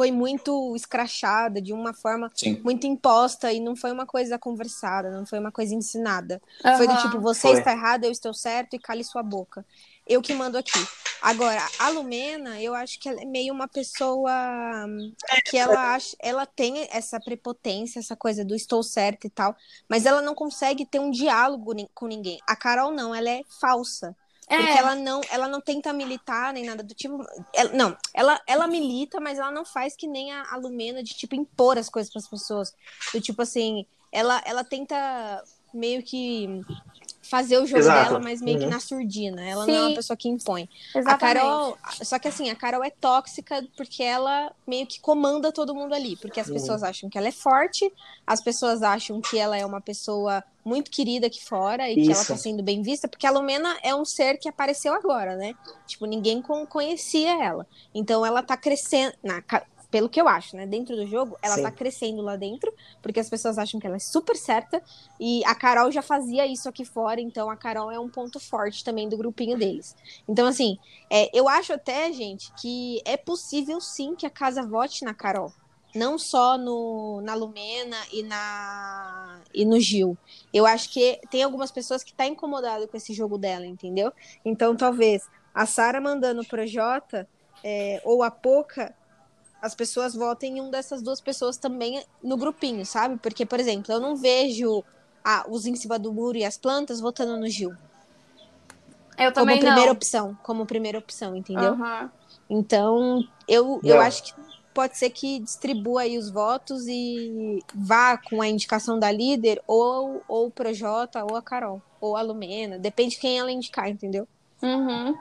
foi muito escrachada, de uma forma Sim. muito imposta, e não foi uma coisa conversada, não foi uma coisa ensinada. Foi do tipo, você Foi. está errado, eu estou certo, e cale sua boca. Eu que mando aqui. Agora, a Lumena, eu acho que ela é meio uma pessoa hum, que ela acha, ela tem essa prepotência, essa coisa do estou certa e tal, mas ela não consegue ter um diálogo com ninguém. A Carol não, ela é falsa. Porque É, ela não, ela não tenta militar nem nada do tipo. Ela- não, ela, ela milita, mas ela não faz que nem a, a Lumena de tipo impor as coisas para as pessoas. Do tipo assim, ela, ela tenta meio que fazer o jogo Exato. dela, mas meio que Uhum. na surdina. Ela não é uma Sim. pessoa que impõe. A exatamente. Carol, só que assim, a Carol é tóxica porque ela meio que comanda todo mundo ali, porque as Uhum. pessoas acham que ela é forte, as pessoas acham que ela é uma pessoa muito querida aqui fora e que ela Isso. tá sendo bem vista, porque a Lumena é um ser que apareceu agora, né? Tipo, ninguém con- conhecia ela. Então ela tá crescendo, na pelo que eu acho, né? Dentro do jogo, ela Sim. tá crescendo lá dentro, porque as pessoas acham que ela é super certa, e a Carol já fazia isso aqui fora, então a Carol é um ponto forte também do grupinho deles. Então, assim, é, eu acho até, gente, que é possível sim que a casa vote na Carol. Não só no, na Lumena e, na, e no Gil. Eu acho que tem algumas pessoas que tá incomodado com esse jogo dela, entendeu? Então, talvez a Sara mandando pro Jota é, ou a Poca, as pessoas votem em um dessas duas pessoas também no grupinho, sabe? Porque, por exemplo, eu não vejo ah, os em cima do muro e as plantas votando no Gil. eu Como também primeira não. opção. Como primeira opção, entendeu? Aham. Então, eu, eu Não. acho que pode ser que distribua aí os votos e vá com a indicação da líder, ou, ou o Projota, ou a Carol, ou a Lumena. Depende de quem ela indicar, entendeu? Uhum.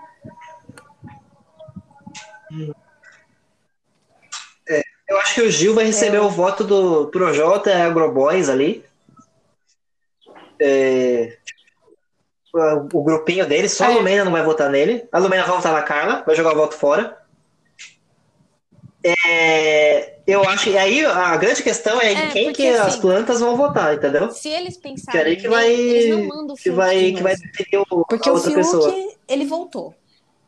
Eu acho que o Gil vai receber É. o voto do Projota e Agroboys ali. É, o, o grupinho dele, só a É. Lumena não vai votar nele. A Lumena vai votar na Carla, vai jogar o voto fora. É, eu acho que aí a grande questão é, em É, quem porque, que as assim, plantas vão votar, entendeu? Se eles Que pensarem que bem, vai, eles não mandam o que vai, que vai definir o, Porque a o outra Fiuk, pessoa. ele voltou.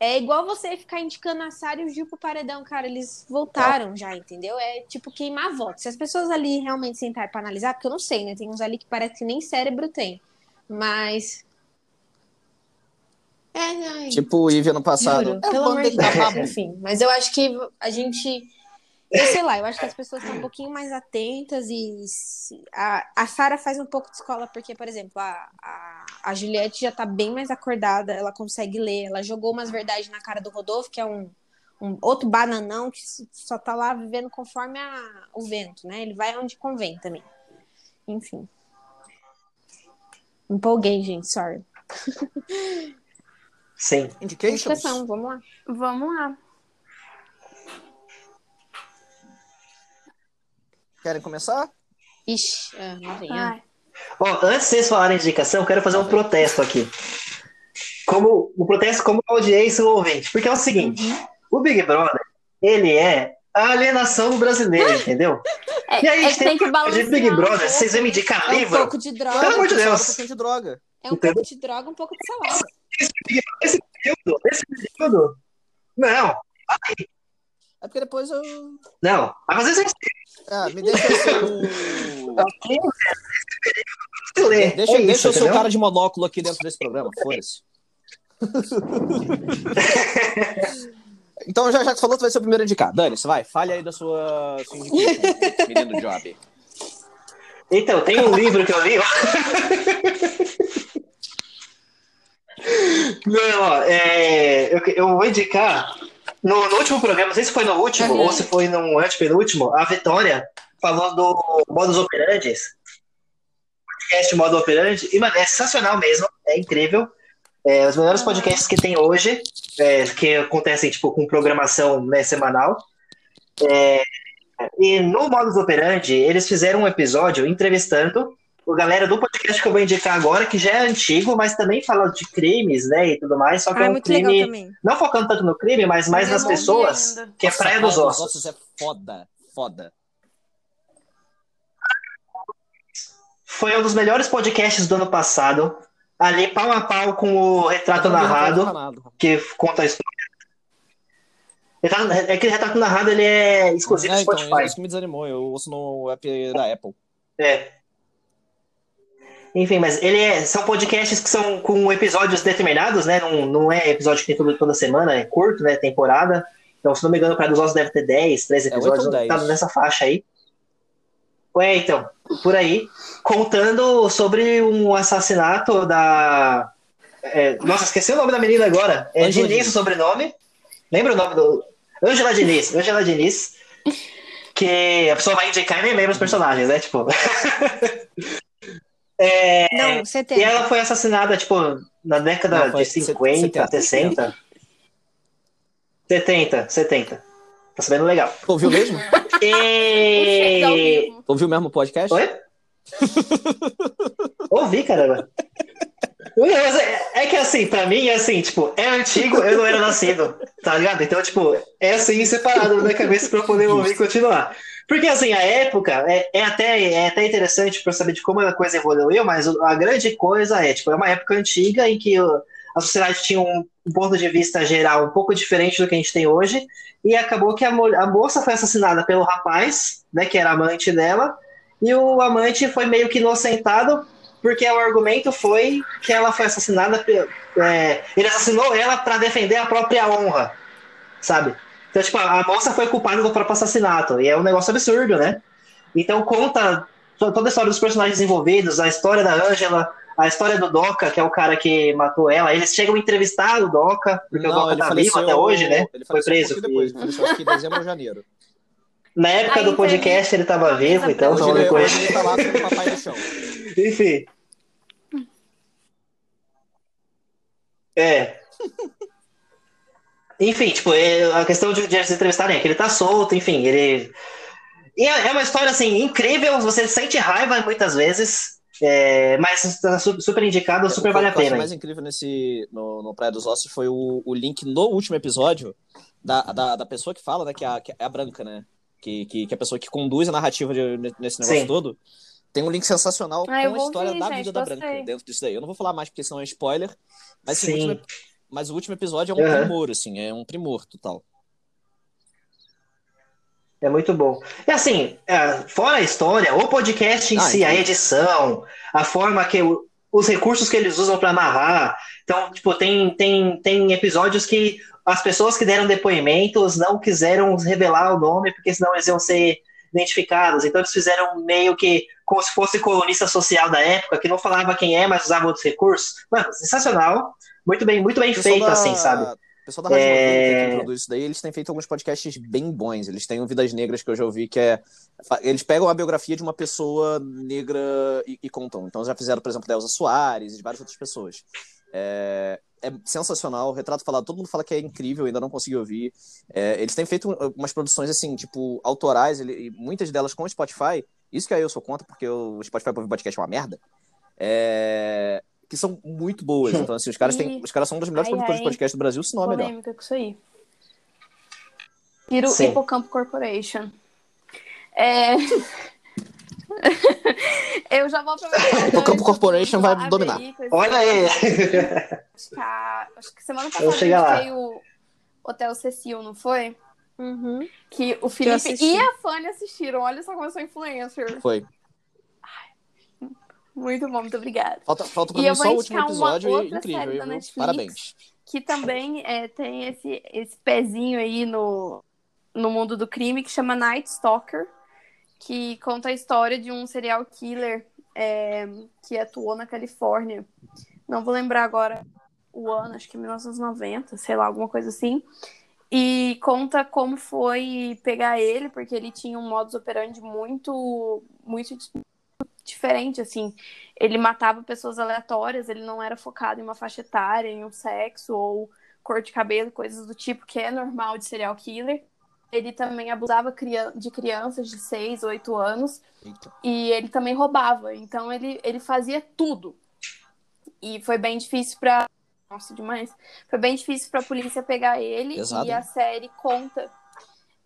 É igual você ficar indicando a Sara e o Gil pro paredão, cara. Eles voltaram já, entendeu? É tipo queimar votos. Se as pessoas ali realmente sentarem pra analisar, porque eu não sei, né? Tem uns ali que parece que nem cérebro tem. Mas. É, ai, Tipo o Ivy ano passado. juro, É, pelo amor de Deus. Enfim, mas eu acho que a gente. Eu sei lá, eu acho que as pessoas estão um pouquinho mais atentas e se- a, a Sara faz um pouco de escola, porque, por exemplo, a, a, a Juliette já tá bem mais acordada, ela consegue ler, ela jogou umas verdades na cara do Rodolfo, que é um, um outro bananão que só tá lá vivendo conforme a- o vento, né? Ele vai onde convém também. Enfim. Empolguei, gente, sorry. Sim. Indications? Indicação, vamos lá. Vamos lá. Querem começar? Ixi, ah, lá vem. ah. Ai. Ó, antes de vocês falarem de indicação, eu quero fazer um protesto aqui. Como um protesto como audiência ou ouvinte, porque é o seguinte, o Big Brother, ele é a alienação do brasileiro, entendeu? É, E aí, é que tem que de. Big um Brother, pouco. vocês vêm me indicar É um livro? pouco de droga. Pelo amor de Deus. um pouquinho de droga. É um Entendeu? pouco de droga, um pouco de salada. Esse período, esse período. Não, É porque depois eu. não. Mas às vezes Ah, me deixa eu ser o. aqui, você lê. Deixa, é deixa eu ser o cara de monóculo aqui dentro desse programa, foda-se. então, já, já que você falou, tu vai ser o primeiro a indicar. Dani, você vai, fale aí da sua, sua menino Job. Então, tem um livro que eu li. Não, ó, é, eu, eu vou indicar. No, no último programa, não sei se foi no último Uhum. ou se foi no antepenúltimo, a Vitória falou do modus operandi. Podcast modo operandi. E, mano, é sensacional mesmo. É incrível. É, os melhores podcasts que tem hoje, é, que acontecem tipo, com programação né, semanal. É, e no modus operandi, eles fizeram um episódio entrevistando o galera do podcast que eu vou indicar agora, que já é antigo, mas também fala de crimes, né, e tudo mais, só que Ah, é é um muito crime, não focando tanto no crime, mas mais Eu nas não vi pessoas, ainda. que é Nossa, Praia dos Ossos. é foda, foda. Foi um dos melhores podcasts do ano passado, ali pau a pau com o Retrato Narrado, que conta a história. Retrato- É que o Retrato Narrado ele é exclusivo É, do então, Spotify. isso que me desanimou. Eu ouço no app da Apple. É. Enfim, mas ele é- são podcasts que são com episódios determinados, né? Não, não é episódio que tem toda semana, é curto, né? Temporada. Então, se não me engano, para dos Ossos deve ter 10, 13 É, episódios, 10. tá nessa faixa aí. É, então, por aí, contando sobre um assassinato da. é, nossa, esqueci o nome da menina agora. É Ângela Diniz o sobrenome. Lembra o nome do. Ângela Diniz. Ângela Diniz. Que a pessoa vai indicar e nem lembra os personagens, né? Tipo. Não, 70. E ela foi assassinada, tipo, na década Não, de 50, 70. 60. 70, 70. Tá sabendo legal. Ouviu mesmo? E... Ouviu mesmo o podcast? Oi? Ouvi, caramba. É, é que assim, pra mim, é assim, tipo, é antigo, eu não era nascido, tá ligado? Então, tipo, é assim, separado na minha cabeça pra eu poder ouvir e continuar. Porque, assim, a época é, é até, é até interessante pra saber de como a coisa evoluiu, mas a grande coisa é, tipo, é uma época antiga em que a sociedade tinha um, ponto de vista geral um pouco diferente do que a gente tem hoje, e acabou que a, mo- a moça foi assassinada pelo rapaz, né, que era amante dela, e o amante foi meio que inocentado, porque o argumento foi que ela foi assassinada. é, ele assassinou ela para defender a própria honra, sabe? Então, tipo, a moça foi culpada do próprio assassinato, e é um negócio absurdo, né? Então, conta to- toda a história dos personagens envolvidos, a história da Angela, a história do Doca, que é o cara que matou ela. Eles chegam a entrevistar o Doca, porque o Doca tá vivo até hoje, né? Ele Foi faleceu preso. um depois. Ele faleceu acho que em dezembro ou janeiro. Na época Aí do podcast ele tava uma vivo, então. Hoje ele, hoje ele tá lá com o papai no chão. Enfim. É. Enfim, tipo, é a questão de, de eles entrevistarem é que ele tá solto, enfim, ele. E é é uma história, assim, incrível, você sente raiva muitas vezes, é, mas tá su- super indicado, super O vale a que eu acho pena. mais incrível nesse, no, no Praia dos Ossos foi o, o link no último episódio da, da, da pessoa que fala, né? Que é a, que é a Branca, né? Que, que, que é a pessoa que conduz a narrativa de- nesse negócio Sim. todo. Tem um link sensacional Ah, com a história ouvir, da gente, vida da. Branca dentro disso daí. Eu não vou falar mais porque senão é spoiler. Mas assim, Sim. o último, mas o último episódio é um Uhum. primor, assim, é um primor total. É muito bom. E assim, é, fora a história, o podcast em Ah, si, a edição, a forma que os recursos que eles usam para narrar. Então, tipo, tem, tem, tem episódios que as pessoas que deram depoimentos não quiseram revelar o nome, porque senão eles iam ser identificados. Então, eles fizeram meio que como se fosse colunista social da época, que não falava quem é, mas usava outros recursos. Mano, sensacional. Muito bem, muito bem feito, da- assim, sabe? O pessoal da Rádio É. Que produz isso daí, eles têm feito alguns podcasts bem bons. Eles têm o Vidas Negras, que eu já ouvi, que é. Eles pegam a biografia de uma pessoa negra e, e contam. Então já fizeram, por exemplo, da Elza Soares e de várias outras pessoas. É, é sensacional. O Retrato Falado, todo mundo fala que é incrível, ainda não consegui ouvir. É, eles têm feito umas produções, assim, tipo, autorais, ele- e muitas delas com o Spotify. Isso que aí eu sou contra, porque o Spotify pra ouvir podcast é uma merda. É, que são muito boas. Então, assim, os caras, têm, os caras são um dos melhores Ai, produtores de ai. podcast do Brasil, se não é melhor. Polêmica com isso aí. Piro Sim. Hipocampo Corporation. É... Eu já vou aproveitar. Hipocampo Corporation vai ABI, dominar. Olha aí! Acho que, a- acho que semana passada lá. veio o Hotel Cecil, não foi? Uhum. Que o Felipe e a Fanny assistiram. Olha só como eu sou influencer. Foi. Muito bom, muito obrigada. Falta, falta pra E mim só o último uma episódio e outra incrível. série da? Netflix. Parabéns. que também é, tem esse, esse pezinho aí no, no mundo do crime que chama Night Stalker, que conta a história de um serial killer é, que atuou na Califórnia. Não vou lembrar agora o ano, acho que 1990, sei lá, alguma coisa assim. E conta como foi pegar ele, porque ele tinha um modus operandi muito, muito diferente, assim. Ele matava pessoas aleatórias, ele não era focado em uma faixa etária, em um sexo ou cor de cabelo, coisas do tipo, que é normal de serial killer. Ele também abusava de crianças de 6, 8 anos Eita. e ele também roubava. Então ele, ele fazia tudo. E foi bem difícil pra. Nossa, demais. Foi bem difícil pra polícia pegar ele. Pesado, e a série conta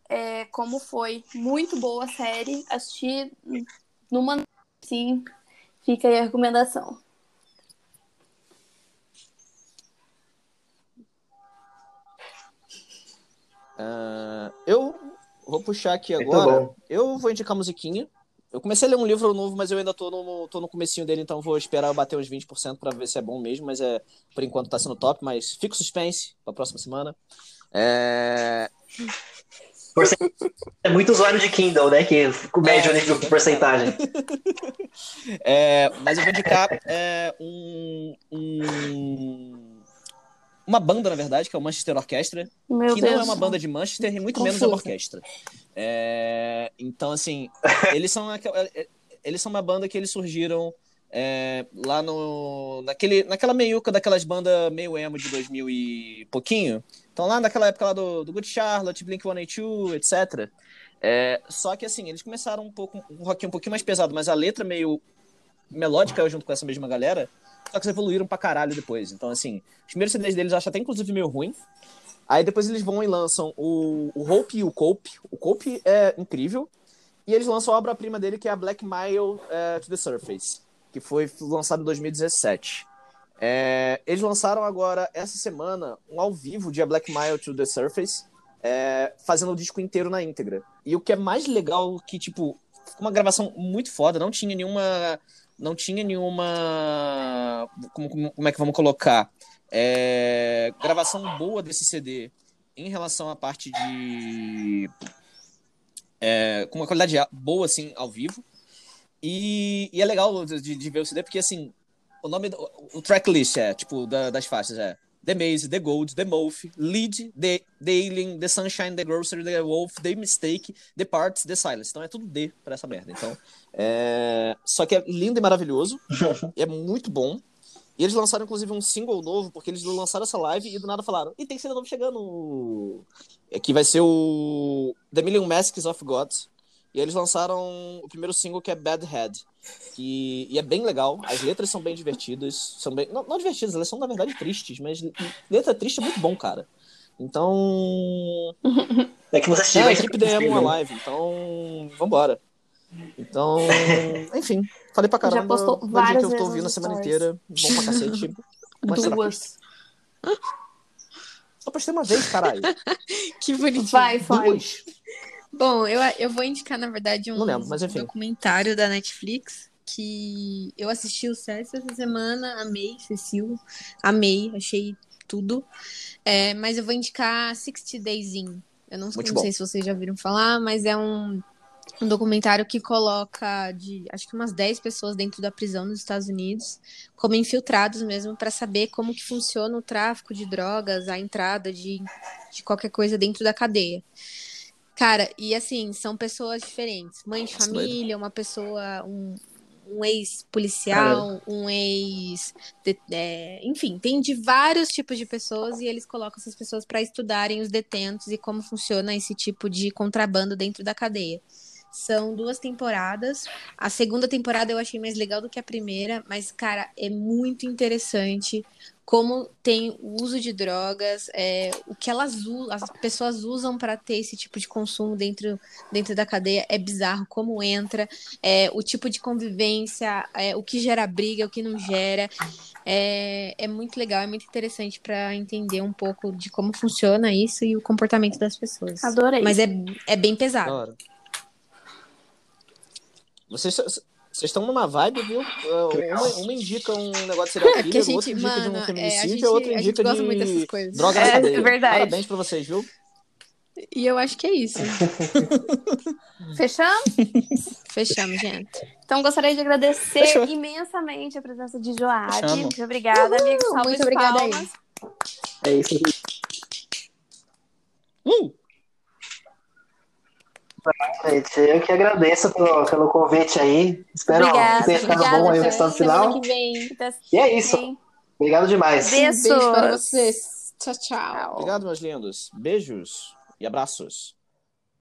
é, como foi. Muito boa a série. Assisti numa. Sim, fica aí a recomendação. Ah, eu vou puxar aqui agora. Eu vou indicar musiquinha. Eu comecei a ler um livro novo, mas eu ainda tô no, tô no comecinho dele, então vou esperar eu bater uns 20% pra ver se é bom mesmo, mas é por enquanto tá sendo top, mas fica o suspense pra próxima semana. É, É muito usuário de Kindle, né? Que mede É, o nível de porcentagem. É, mas eu vou indicar é, um, um- uma banda, na verdade, que é o Manchester Orchestra, Meu que Deus. não é uma banda de Manchester e muito menos é uma orquestra. É, então, assim, eles são, aquela- é, eles são uma banda que eles surgiram é, lá no. Naquele, naquela meiuca daquelas bandas meio emo de 2000 e pouquinho. Então, lá naquela época lá do, do Good Charlotte, Blink 182, etc. É, só que, assim, eles começaram um pouco um rock um pouquinho mais pesado, mas a letra meio melódica junto com essa mesma galera. Só que eles evoluíram pra caralho depois. Então, assim, os primeiros CDs deles eu acho até inclusive meio ruim. Aí depois eles vão e lançam o, o Hope e o Cope. O Cope é incrível. E eles lançam a obra-prima dele, que é a Black Mile eh, to the Surface, que foi lançado em 2017. É, eles lançaram agora, essa semana, um ao vivo de A Black Mile to the Surface, é, fazendo o disco inteiro na íntegra. E o que é mais legal, que, tipo, uma gravação muito foda, não tinha nenhuma. Não tinha nenhuma. Como, como como é que vamos colocar? É, gravação boa desse CD em relação à parte de. É, com uma qualidade boa, assim, ao vivo. E, e é legal de, de ver o CD, porque, assim, o nome. do- O tracklist é, tipo, da- das faixas é The Maze, The Gold, The Moth, Lead, The, the Alien, The Sunshine, The Grocery, The Wolf, The Mistake, The Parts, The Silence. Então é tudo D pra essa merda. Então, é... Só que é lindo e maravilhoso. e é muito bom. E eles lançaram, inclusive, um single novo, porque eles lançaram essa live e do nada falaram: e tem CD novo chegando. É Que vai ser o The Million Masks of Gods. E eles lançaram o primeiro single que é Bad Head. Que, e é bem legal. As letras são bem divertidas. São bem, não, não divertidas, elas são na verdade tristes, mas letra triste é muito bom, cara. Então. É que você É, tiver a equipe da Emo Live, então. Vambora. Então. Enfim, falei pra caramba. Já postou vou várias que eu tô ouvindo a semana stories. inteira. Bom pra cacete. Duas. Só postei uma vez, caralho. Que bonitinho. Vai, vai. Duas. Bom, eu, eu vou indicar, na verdade, um lembro, documentário da Netflix que eu assisti o César essa semana, amei, Cecil, amei, achei tudo. É, mas eu vou indicar 60 Days In. Eu não, não sei se vocês já viram falar, mas é um, um documentário que coloca de acho que umas 10 pessoas dentro da prisão nos Estados Unidos, como infiltrados mesmo, para saber como que funciona o tráfico de drogas, a entrada de, de qualquer coisa dentro da cadeia. Cara, e assim, são pessoas diferentes. Mãe de Nossa, família, uma pessoa, um, um ex-policial, um ex. de- é, enfim, tem de vários tipos de pessoas e eles colocam essas pessoas para estudarem os detentos e como funciona esse tipo de contrabando dentro da cadeia. São duas temporadas. A segunda temporada eu achei mais legal do que a primeira, mas, cara, é muito interessante como tem o uso de drogas, é, o que elas as pessoas usam para ter esse tipo de consumo dentro, dentro da cadeia é bizarro, como entra, é, o tipo de convivência, é, o que gera briga, o que não gera. É, é muito legal, é muito interessante para entender um pouco de como funciona isso e o comportamento das pessoas. Adorei. Mas é, é bem pesado. hora. Vocês vocês estão numa vibe, viu? Uma, uma indica um negócio de serial É porque a killer, gente, outra indica de mano, um é, a feminicídio, gente, a outra a gente indica gosta de muito dessas coisas. droga na É, cadeia. verdade. Parabéns pra vocês, viu? E eu acho que é isso. Fechamos? Fechamos, gente. Então gostaria de agradecer Fechou. imensamente a presença de Joab. Fechamos. Muito obrigada, amigo. Salve muito de obrigada aí. É isso. Uh! Gente, eu que agradeço pelo, pelo convite aí. Espero Obrigada, que tenha ficado obrigada, bom aí o resultado final. que vem. E é isso. Obrigado demais. Beijo. Um beijo para vocês. Tchau, tchau. Obrigado, meus lindos. Beijos e abraços.